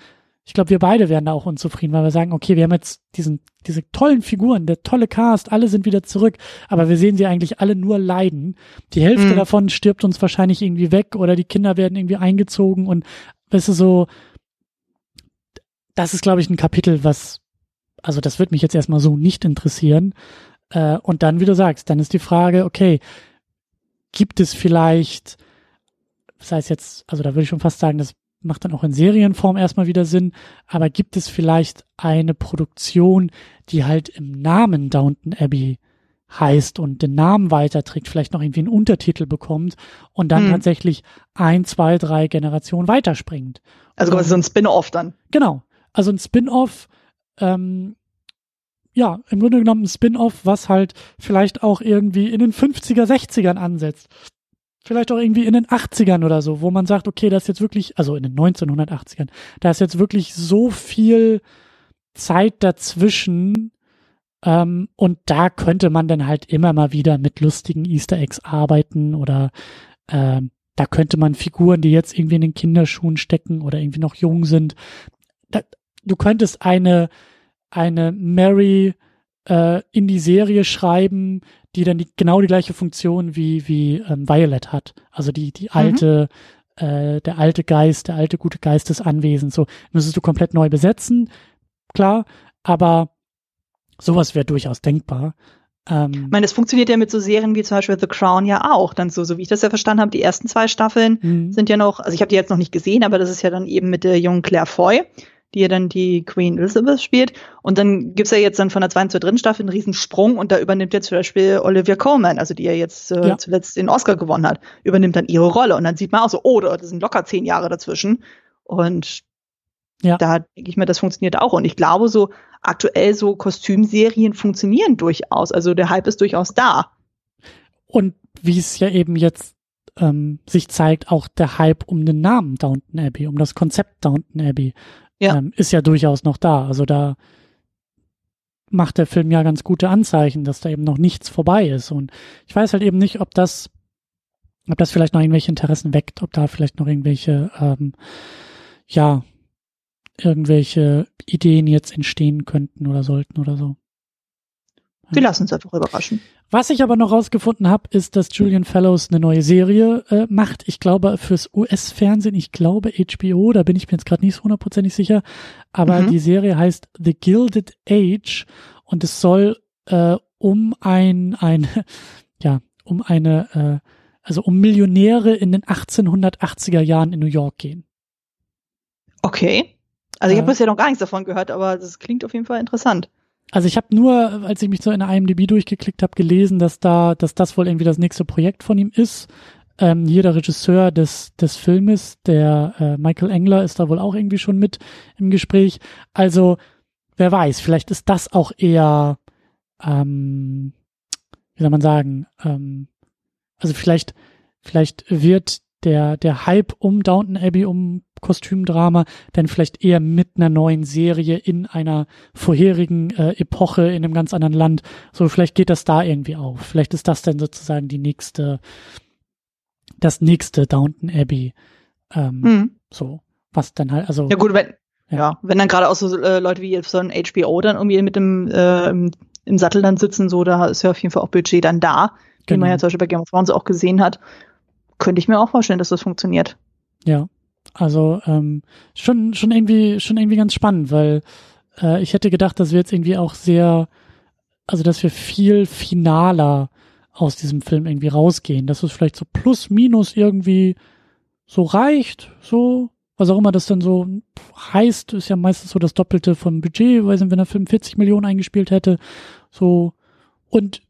ich glaube, wir beide wären da auch unzufrieden, weil wir sagen, okay, wir haben jetzt diesen, diese tollen Figuren, der tolle Cast, alle sind wieder zurück, aber wir sehen sie eigentlich alle nur leiden. Die Hälfte mhm. davon stirbt uns wahrscheinlich irgendwie weg oder die Kinder werden irgendwie eingezogen und weißt du so, das ist, glaube ich, ein Kapitel, was also das wird mich jetzt erstmal so nicht interessieren. Äh, und dann, wie du sagst, dann ist die Frage, okay, gibt es vielleicht, das heißt jetzt, also da würde ich schon fast sagen, das macht dann auch in Serienform erstmal wieder Sinn, aber gibt es vielleicht eine Produktion, die halt im Namen Downton Abbey heißt und den Namen weiterträgt, vielleicht noch irgendwie einen Untertitel bekommt und dann hm. tatsächlich ein, zwei, drei Generationen weiterspringt. Also quasi so ein Spin-off dann. Genau. Also ein Spin-off, ähm, ja, im Grunde genommen ein Spin-off, was halt vielleicht auch irgendwie in den 50er, 60ern ansetzt. Vielleicht auch irgendwie in den 80ern oder so, wo man sagt, okay, das ist jetzt wirklich, also in den 1980ern, da ist jetzt wirklich so viel Zeit dazwischen, ähm, und da könnte man dann halt immer mal wieder mit lustigen Easter Eggs arbeiten oder ähm, da könnte man Figuren, die jetzt irgendwie in den Kinderschuhen stecken oder irgendwie noch jung sind, da, du könntest eine, eine Mary äh, in die Serie schreiben, die dann die, genau die gleiche Funktion wie, wie ähm, Violet hat. Also die, die alte, mhm. äh, der alte Geist, der alte gute Geist des Anwesens. So müsstest du komplett neu besetzen, klar, aber sowas wäre durchaus denkbar. Ähm, ich meine, das funktioniert ja mit so Serien wie zum Beispiel The Crown ja auch. Dann so, so wie ich das ja verstanden habe, die ersten zwei Staffeln mhm. sind ja noch, also ich habe die jetzt noch nicht gesehen, aber das ist ja dann eben mit der jungen Claire Foy, die ja dann die Queen Elizabeth spielt. Und dann gibt's ja jetzt dann von der zweiten zur dritten Staffel einen riesen Sprung und da übernimmt jetzt zum Beispiel Olivia Colman, also die ja jetzt äh, ja. zuletzt den Oscar gewonnen hat, übernimmt dann ihre Rolle. Und dann sieht man auch so, oh, das sind locker zehn Jahre dazwischen. Und ja. da denke ich mir, das funktioniert auch. Und ich glaube, so aktuell so Kostümserien funktionieren durchaus. Also der Hype ist durchaus da. Und wie es ja eben jetzt ähm, sich zeigt, auch der Hype um den Namen Downton Abbey, um das Konzept Downton Abbey, ja. Ähm, ist ja durchaus noch da. Also da macht der Film ja ganz gute Anzeichen, dass da eben noch nichts vorbei ist. Und ich weiß halt eben nicht, ob das, ob das vielleicht noch irgendwelche Interessen weckt, ob da vielleicht noch irgendwelche, ähm, ja, irgendwelche Ideen jetzt entstehen könnten oder sollten oder so. Wir lassen uns einfach überraschen. Was ich aber noch rausgefunden habe, ist, dass Julian Fellows eine neue Serie äh, macht. Ich glaube fürs US-Fernsehen, ich glaube HBO, da bin ich mir jetzt gerade nicht so hundertprozentig sicher. Aber mhm. die Serie heißt The Gilded Age und es soll äh, um ein, ein, ja, um eine, äh, also um Millionäre in den 1880er Jahren in New York gehen. Okay. Also ich habe bisher noch gar nichts davon gehört, aber das klingt auf jeden Fall interessant. Also ich habe nur, als ich mich so in der IMDb durchgeklickt habe, gelesen, dass da, dass das wohl irgendwie das nächste Projekt von ihm ist. Ähm, hier der Regisseur des, des Filmes, der äh, Michael Engler, ist da wohl auch irgendwie schon mit im Gespräch. Also, wer weiß, vielleicht ist das auch eher, ähm, wie soll man sagen, ähm, also vielleicht, vielleicht wird der, der Hype um Downton Abbey, um Kostümdrama, dann vielleicht eher mit einer neuen Serie in einer vorherigen äh, Epoche in einem ganz anderen Land. So, vielleicht geht das da irgendwie auf. Vielleicht ist das dann sozusagen die nächste, das nächste Downton Abbey. Ähm, mhm. So, was dann halt, also. Ja gut, wenn, ja, ja wenn dann gerade auch so äh, Leute wie so ein HBO dann irgendwie mit dem äh, im, im Sattel dann sitzen, so, da ist ja auf jeden Fall auch Budget dann da, genau. wie man ja zum Beispiel bei Game of Thrones auch gesehen hat könnte ich mir auch vorstellen, dass das funktioniert. Ja, also ähm, schon schon irgendwie schon irgendwie ganz spannend, weil äh, ich hätte gedacht, dass wir jetzt irgendwie auch sehr, also dass wir viel finaler aus diesem Film irgendwie rausgehen, dass es vielleicht so plus minus irgendwie so reicht, so was auch immer das dann so heißt, ist ja meistens so das Doppelte vom Budget, weil wenn der Film 40 Millionen eingespielt hätte, so und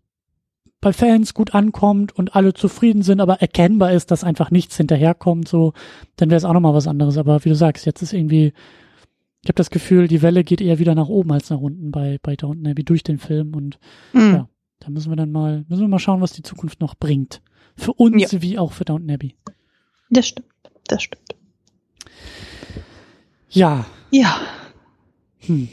bei Fans gut ankommt und alle zufrieden sind, aber erkennbar ist, dass einfach nichts hinterherkommt, so, dann wäre es auch nochmal was anderes. Aber wie du sagst, jetzt ist irgendwie, ich habe das Gefühl, die Welle geht eher wieder nach oben als nach unten bei, bei Downton Abbey durch den Film und mhm. ja, da müssen wir dann mal, müssen wir mal schauen, was die Zukunft noch bringt. Für uns ja. wie auch für Downton Abbey. Das stimmt, das stimmt. Ja. Ja. Hm.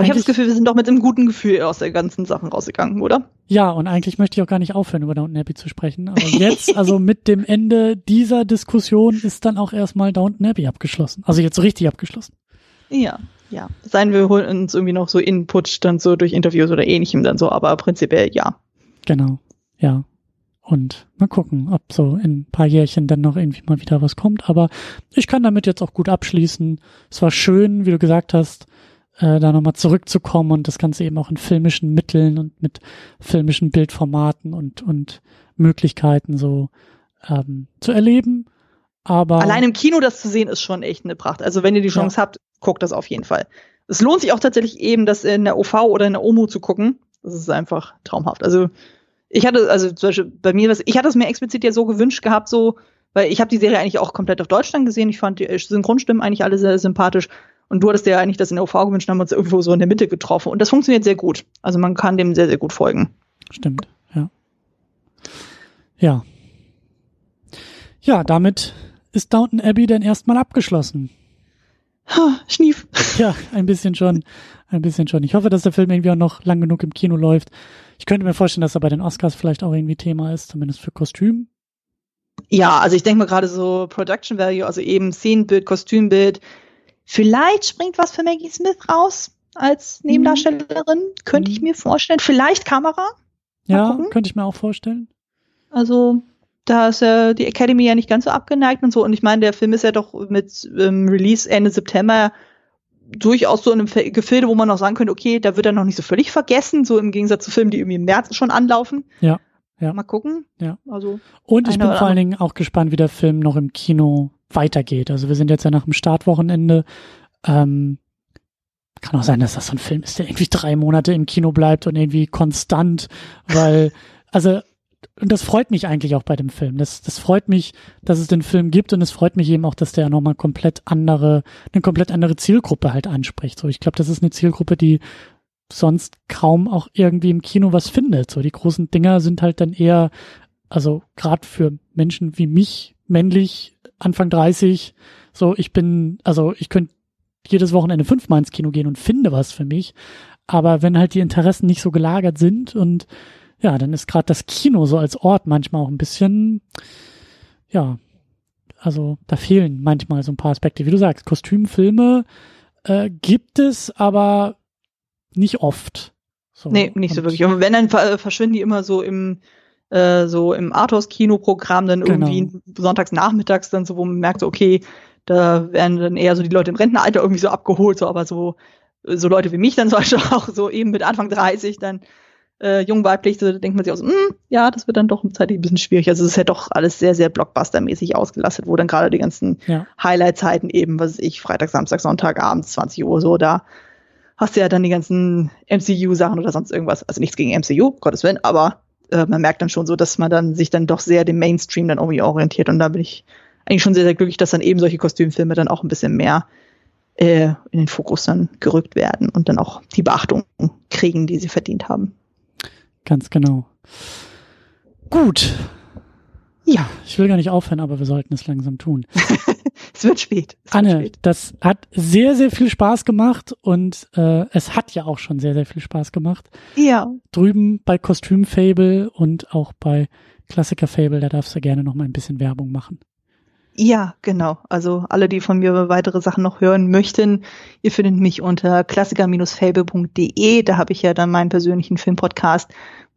Aber ich habe das Gefühl, wir sind doch mit einem guten Gefühl aus der ganzen Sachen rausgegangen, oder? Ja, und eigentlich möchte ich auch gar nicht aufhören, über Downton Abbey zu sprechen. Aber jetzt, also mit dem Ende dieser Diskussion, ist dann auch erstmal Downton Abbey abgeschlossen. Also jetzt so richtig abgeschlossen. Ja, ja. Seien wir holen uns irgendwie noch so Input dann so durch Interviews oder ähnlichem dann so, aber prinzipiell ja. Genau, ja. Und mal gucken, ob so in ein paar Jährchen dann noch irgendwie mal wieder was kommt. Aber ich kann damit jetzt auch gut abschließen. Es war schön, wie du gesagt hast, äh, da nochmal zurückzukommen und das Ganze eben auch in filmischen Mitteln und mit filmischen Bildformaten und, und Möglichkeiten so ähm, zu erleben. Aber allein im Kino das zu sehen ist schon echt eine Pracht. Also wenn ihr die Chance ja. habt, guckt das auf jeden Fall. Es lohnt sich auch tatsächlich eben, das in der OV oder in der OMO zu gucken. Das ist einfach traumhaft. Also ich hatte, also zum Beispiel bei mir, ich hatte es mir explizit ja so gewünscht gehabt, so, weil ich habe die Serie eigentlich auch komplett auf Deutschland gesehen. Ich fand die Synchronstimmen eigentlich alle sehr sympathisch. Und du hattest dir ja eigentlich das in der OV gewünscht, haben wir uns irgendwo so in der Mitte getroffen. Und das funktioniert sehr gut. Also man kann dem sehr, sehr gut folgen. Stimmt, ja. Ja. Ja, damit ist Downton Abbey dann erstmal abgeschlossen. Ha, schnief. Ja, ein bisschen schon. Ein bisschen schon. Ich hoffe, dass der Film irgendwie auch noch lang genug im Kino läuft. Ich könnte mir vorstellen, dass er bei den Oscars vielleicht auch irgendwie Thema ist, zumindest für Kostüm. Ja, also ich denke mal gerade so Production Value, also eben Szenenbild, Kostümbild, Vielleicht springt was für Maggie Smith raus als Nebendarstellerin, mhm. könnte ich mir vorstellen. Vielleicht Kamera. Mal ja, gucken. könnte ich mir auch vorstellen. Also da ist ja die Academy ja nicht ganz so abgeneigt und so. Und ich meine, der Film ist ja doch mit ähm, Release Ende September durchaus so in einem Gefilde, wo man noch sagen könnte, okay, da wird er noch nicht so völlig vergessen, so im Gegensatz zu Filmen, die irgendwie im März schon anlaufen. Ja. Ja. Mal gucken. Ja. Also und ich bin vor allen Dingen auch gespannt, wie der Film noch im Kino weitergeht. Also wir sind jetzt ja nach dem Startwochenende. Ähm, kann auch sein, dass das so ein Film ist, der irgendwie drei Monate im Kino bleibt und irgendwie konstant, weil, also, und das freut mich eigentlich auch bei dem Film. Das, das freut mich, dass es den Film gibt und es freut mich eben auch, dass der nochmal komplett andere, eine komplett andere Zielgruppe halt anspricht. So, ich glaube, das ist eine Zielgruppe, die sonst kaum auch irgendwie im Kino was findet. So, die großen Dinger sind halt dann eher, also gerade für Menschen wie mich, männlich, Anfang 30, so, ich bin, also ich könnte jedes Wochenende fünfmal ins Kino gehen und finde was für mich. Aber wenn halt die Interessen nicht so gelagert sind und ja, dann ist gerade das Kino so als Ort manchmal auch ein bisschen, ja, also da fehlen manchmal so ein paar Aspekte. Wie du sagst, Kostümfilme äh, gibt es, aber nicht oft. So. Nee, nicht und so wirklich. Und wenn, dann verschwinden die immer so im, äh, so im Arthouse-Kinoprogramm dann genau. irgendwie sonntags nachmittags dann so, wo man merkt, so, okay, da werden dann eher so die Leute im Rentenalter irgendwie so abgeholt, so, aber so, so Leute wie mich dann zum Beispiel auch so eben mit Anfang 30 dann äh, jungweiblich, so denkt man sich auch so, mm, ja, das wird dann doch zeitlich ein bisschen schwierig. Also es ist ja doch alles sehr, sehr blockbustermäßig ausgelastet, wo dann gerade die ganzen ja. Highlight-Zeiten eben, was ich, Freitag, Samstag, Sonntag, abends, 20 Uhr so, da hast du ja dann die ganzen MCU-Sachen oder sonst irgendwas. Also nichts gegen MCU, Gottes Willen, aber äh, man merkt dann schon so, dass man dann sich dann doch sehr dem Mainstream dann irgendwie orientiert und da bin ich eigentlich schon sehr, sehr glücklich, dass dann eben solche Kostümfilme dann auch ein bisschen mehr äh, in den Fokus dann gerückt werden und dann auch die Beachtung kriegen, die sie verdient haben. Ganz genau. Gut. Ja. Ich will gar nicht aufhören, aber wir sollten es langsam tun. es wird spät. Es Anne, wird spät. das hat sehr, sehr viel Spaß gemacht und äh, es hat ja auch schon sehr, sehr viel Spaß gemacht. Ja. Drüben bei Kostümfable und auch bei Klassiker Fable, da darfst du gerne noch mal ein bisschen Werbung machen. Ja, genau. Also alle, die von mir weitere Sachen noch hören möchten, ihr findet mich unter klassiker-fable.de. Da habe ich ja dann meinen persönlichen Filmpodcast,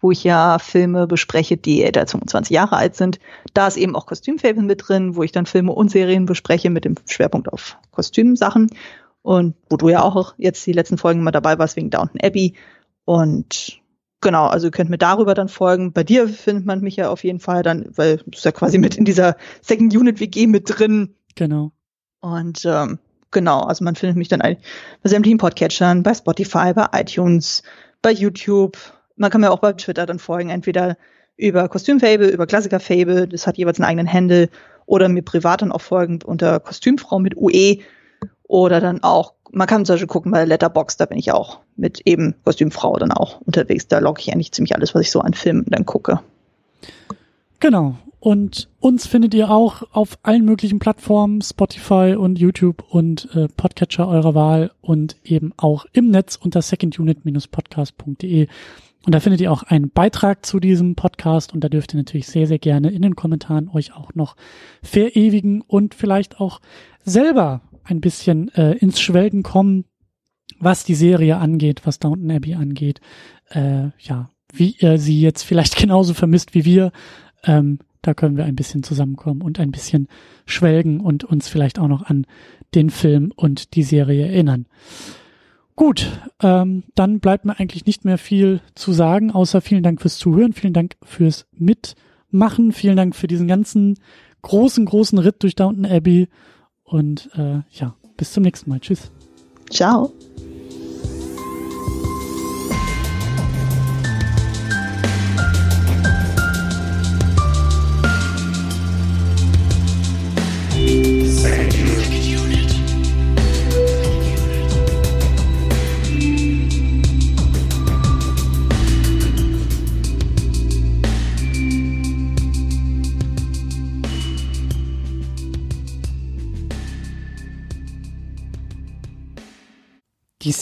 wo ich ja Filme bespreche, die älter als 25 Jahre alt sind. Da ist eben auch Kostümfable mit drin, wo ich dann Filme und Serien bespreche mit dem Schwerpunkt auf Kostümsachen. Und wo du ja auch jetzt die letzten Folgen mal dabei warst wegen Downton Abbey. Und Genau, also ihr könnt mir darüber dann folgen. Bei dir findet man mich ja auf jeden Fall dann, weil du bist ja quasi mit in dieser Second Unit WG mit drin. Genau. Und ähm, genau, also man findet mich dann bei sämtlichen Podcatchern, bei Spotify, bei iTunes, bei YouTube. Man kann mir auch bei Twitter dann folgen, entweder über Kostümfable, über Klassikerfable, das hat jeweils einen eigenen Handle, oder mir privat dann auch folgen unter Kostümfrau mit UE oder dann auch, man kann zum Beispiel gucken bei Letterbox, da bin ich auch mit eben Kostümfrau dann auch unterwegs. Da logge ich eigentlich ziemlich alles, was ich so an Filmen dann gucke. Genau. Und uns findet ihr auch auf allen möglichen Plattformen, Spotify und YouTube und äh, Podcatcher eurer Wahl und eben auch im Netz unter secondunit-podcast.de. Und da findet ihr auch einen Beitrag zu diesem Podcast und da dürft ihr natürlich sehr, sehr gerne in den Kommentaren euch auch noch verewigen und vielleicht auch selber ein bisschen äh, ins Schwelgen kommen, was die Serie angeht, was Downton Abbey angeht. Äh, ja, wie ihr sie jetzt vielleicht genauso vermisst wie wir. Ähm, da können wir ein bisschen zusammenkommen und ein bisschen schwelgen und uns vielleicht auch noch an den Film und die Serie erinnern. Gut, ähm, dann bleibt mir eigentlich nicht mehr viel zu sagen, außer vielen Dank fürs Zuhören, vielen Dank fürs Mitmachen, vielen Dank für diesen ganzen großen, großen Ritt durch Downton Abbey und äh, ja, bis zum nächsten Mal. Tschüss. Ciao.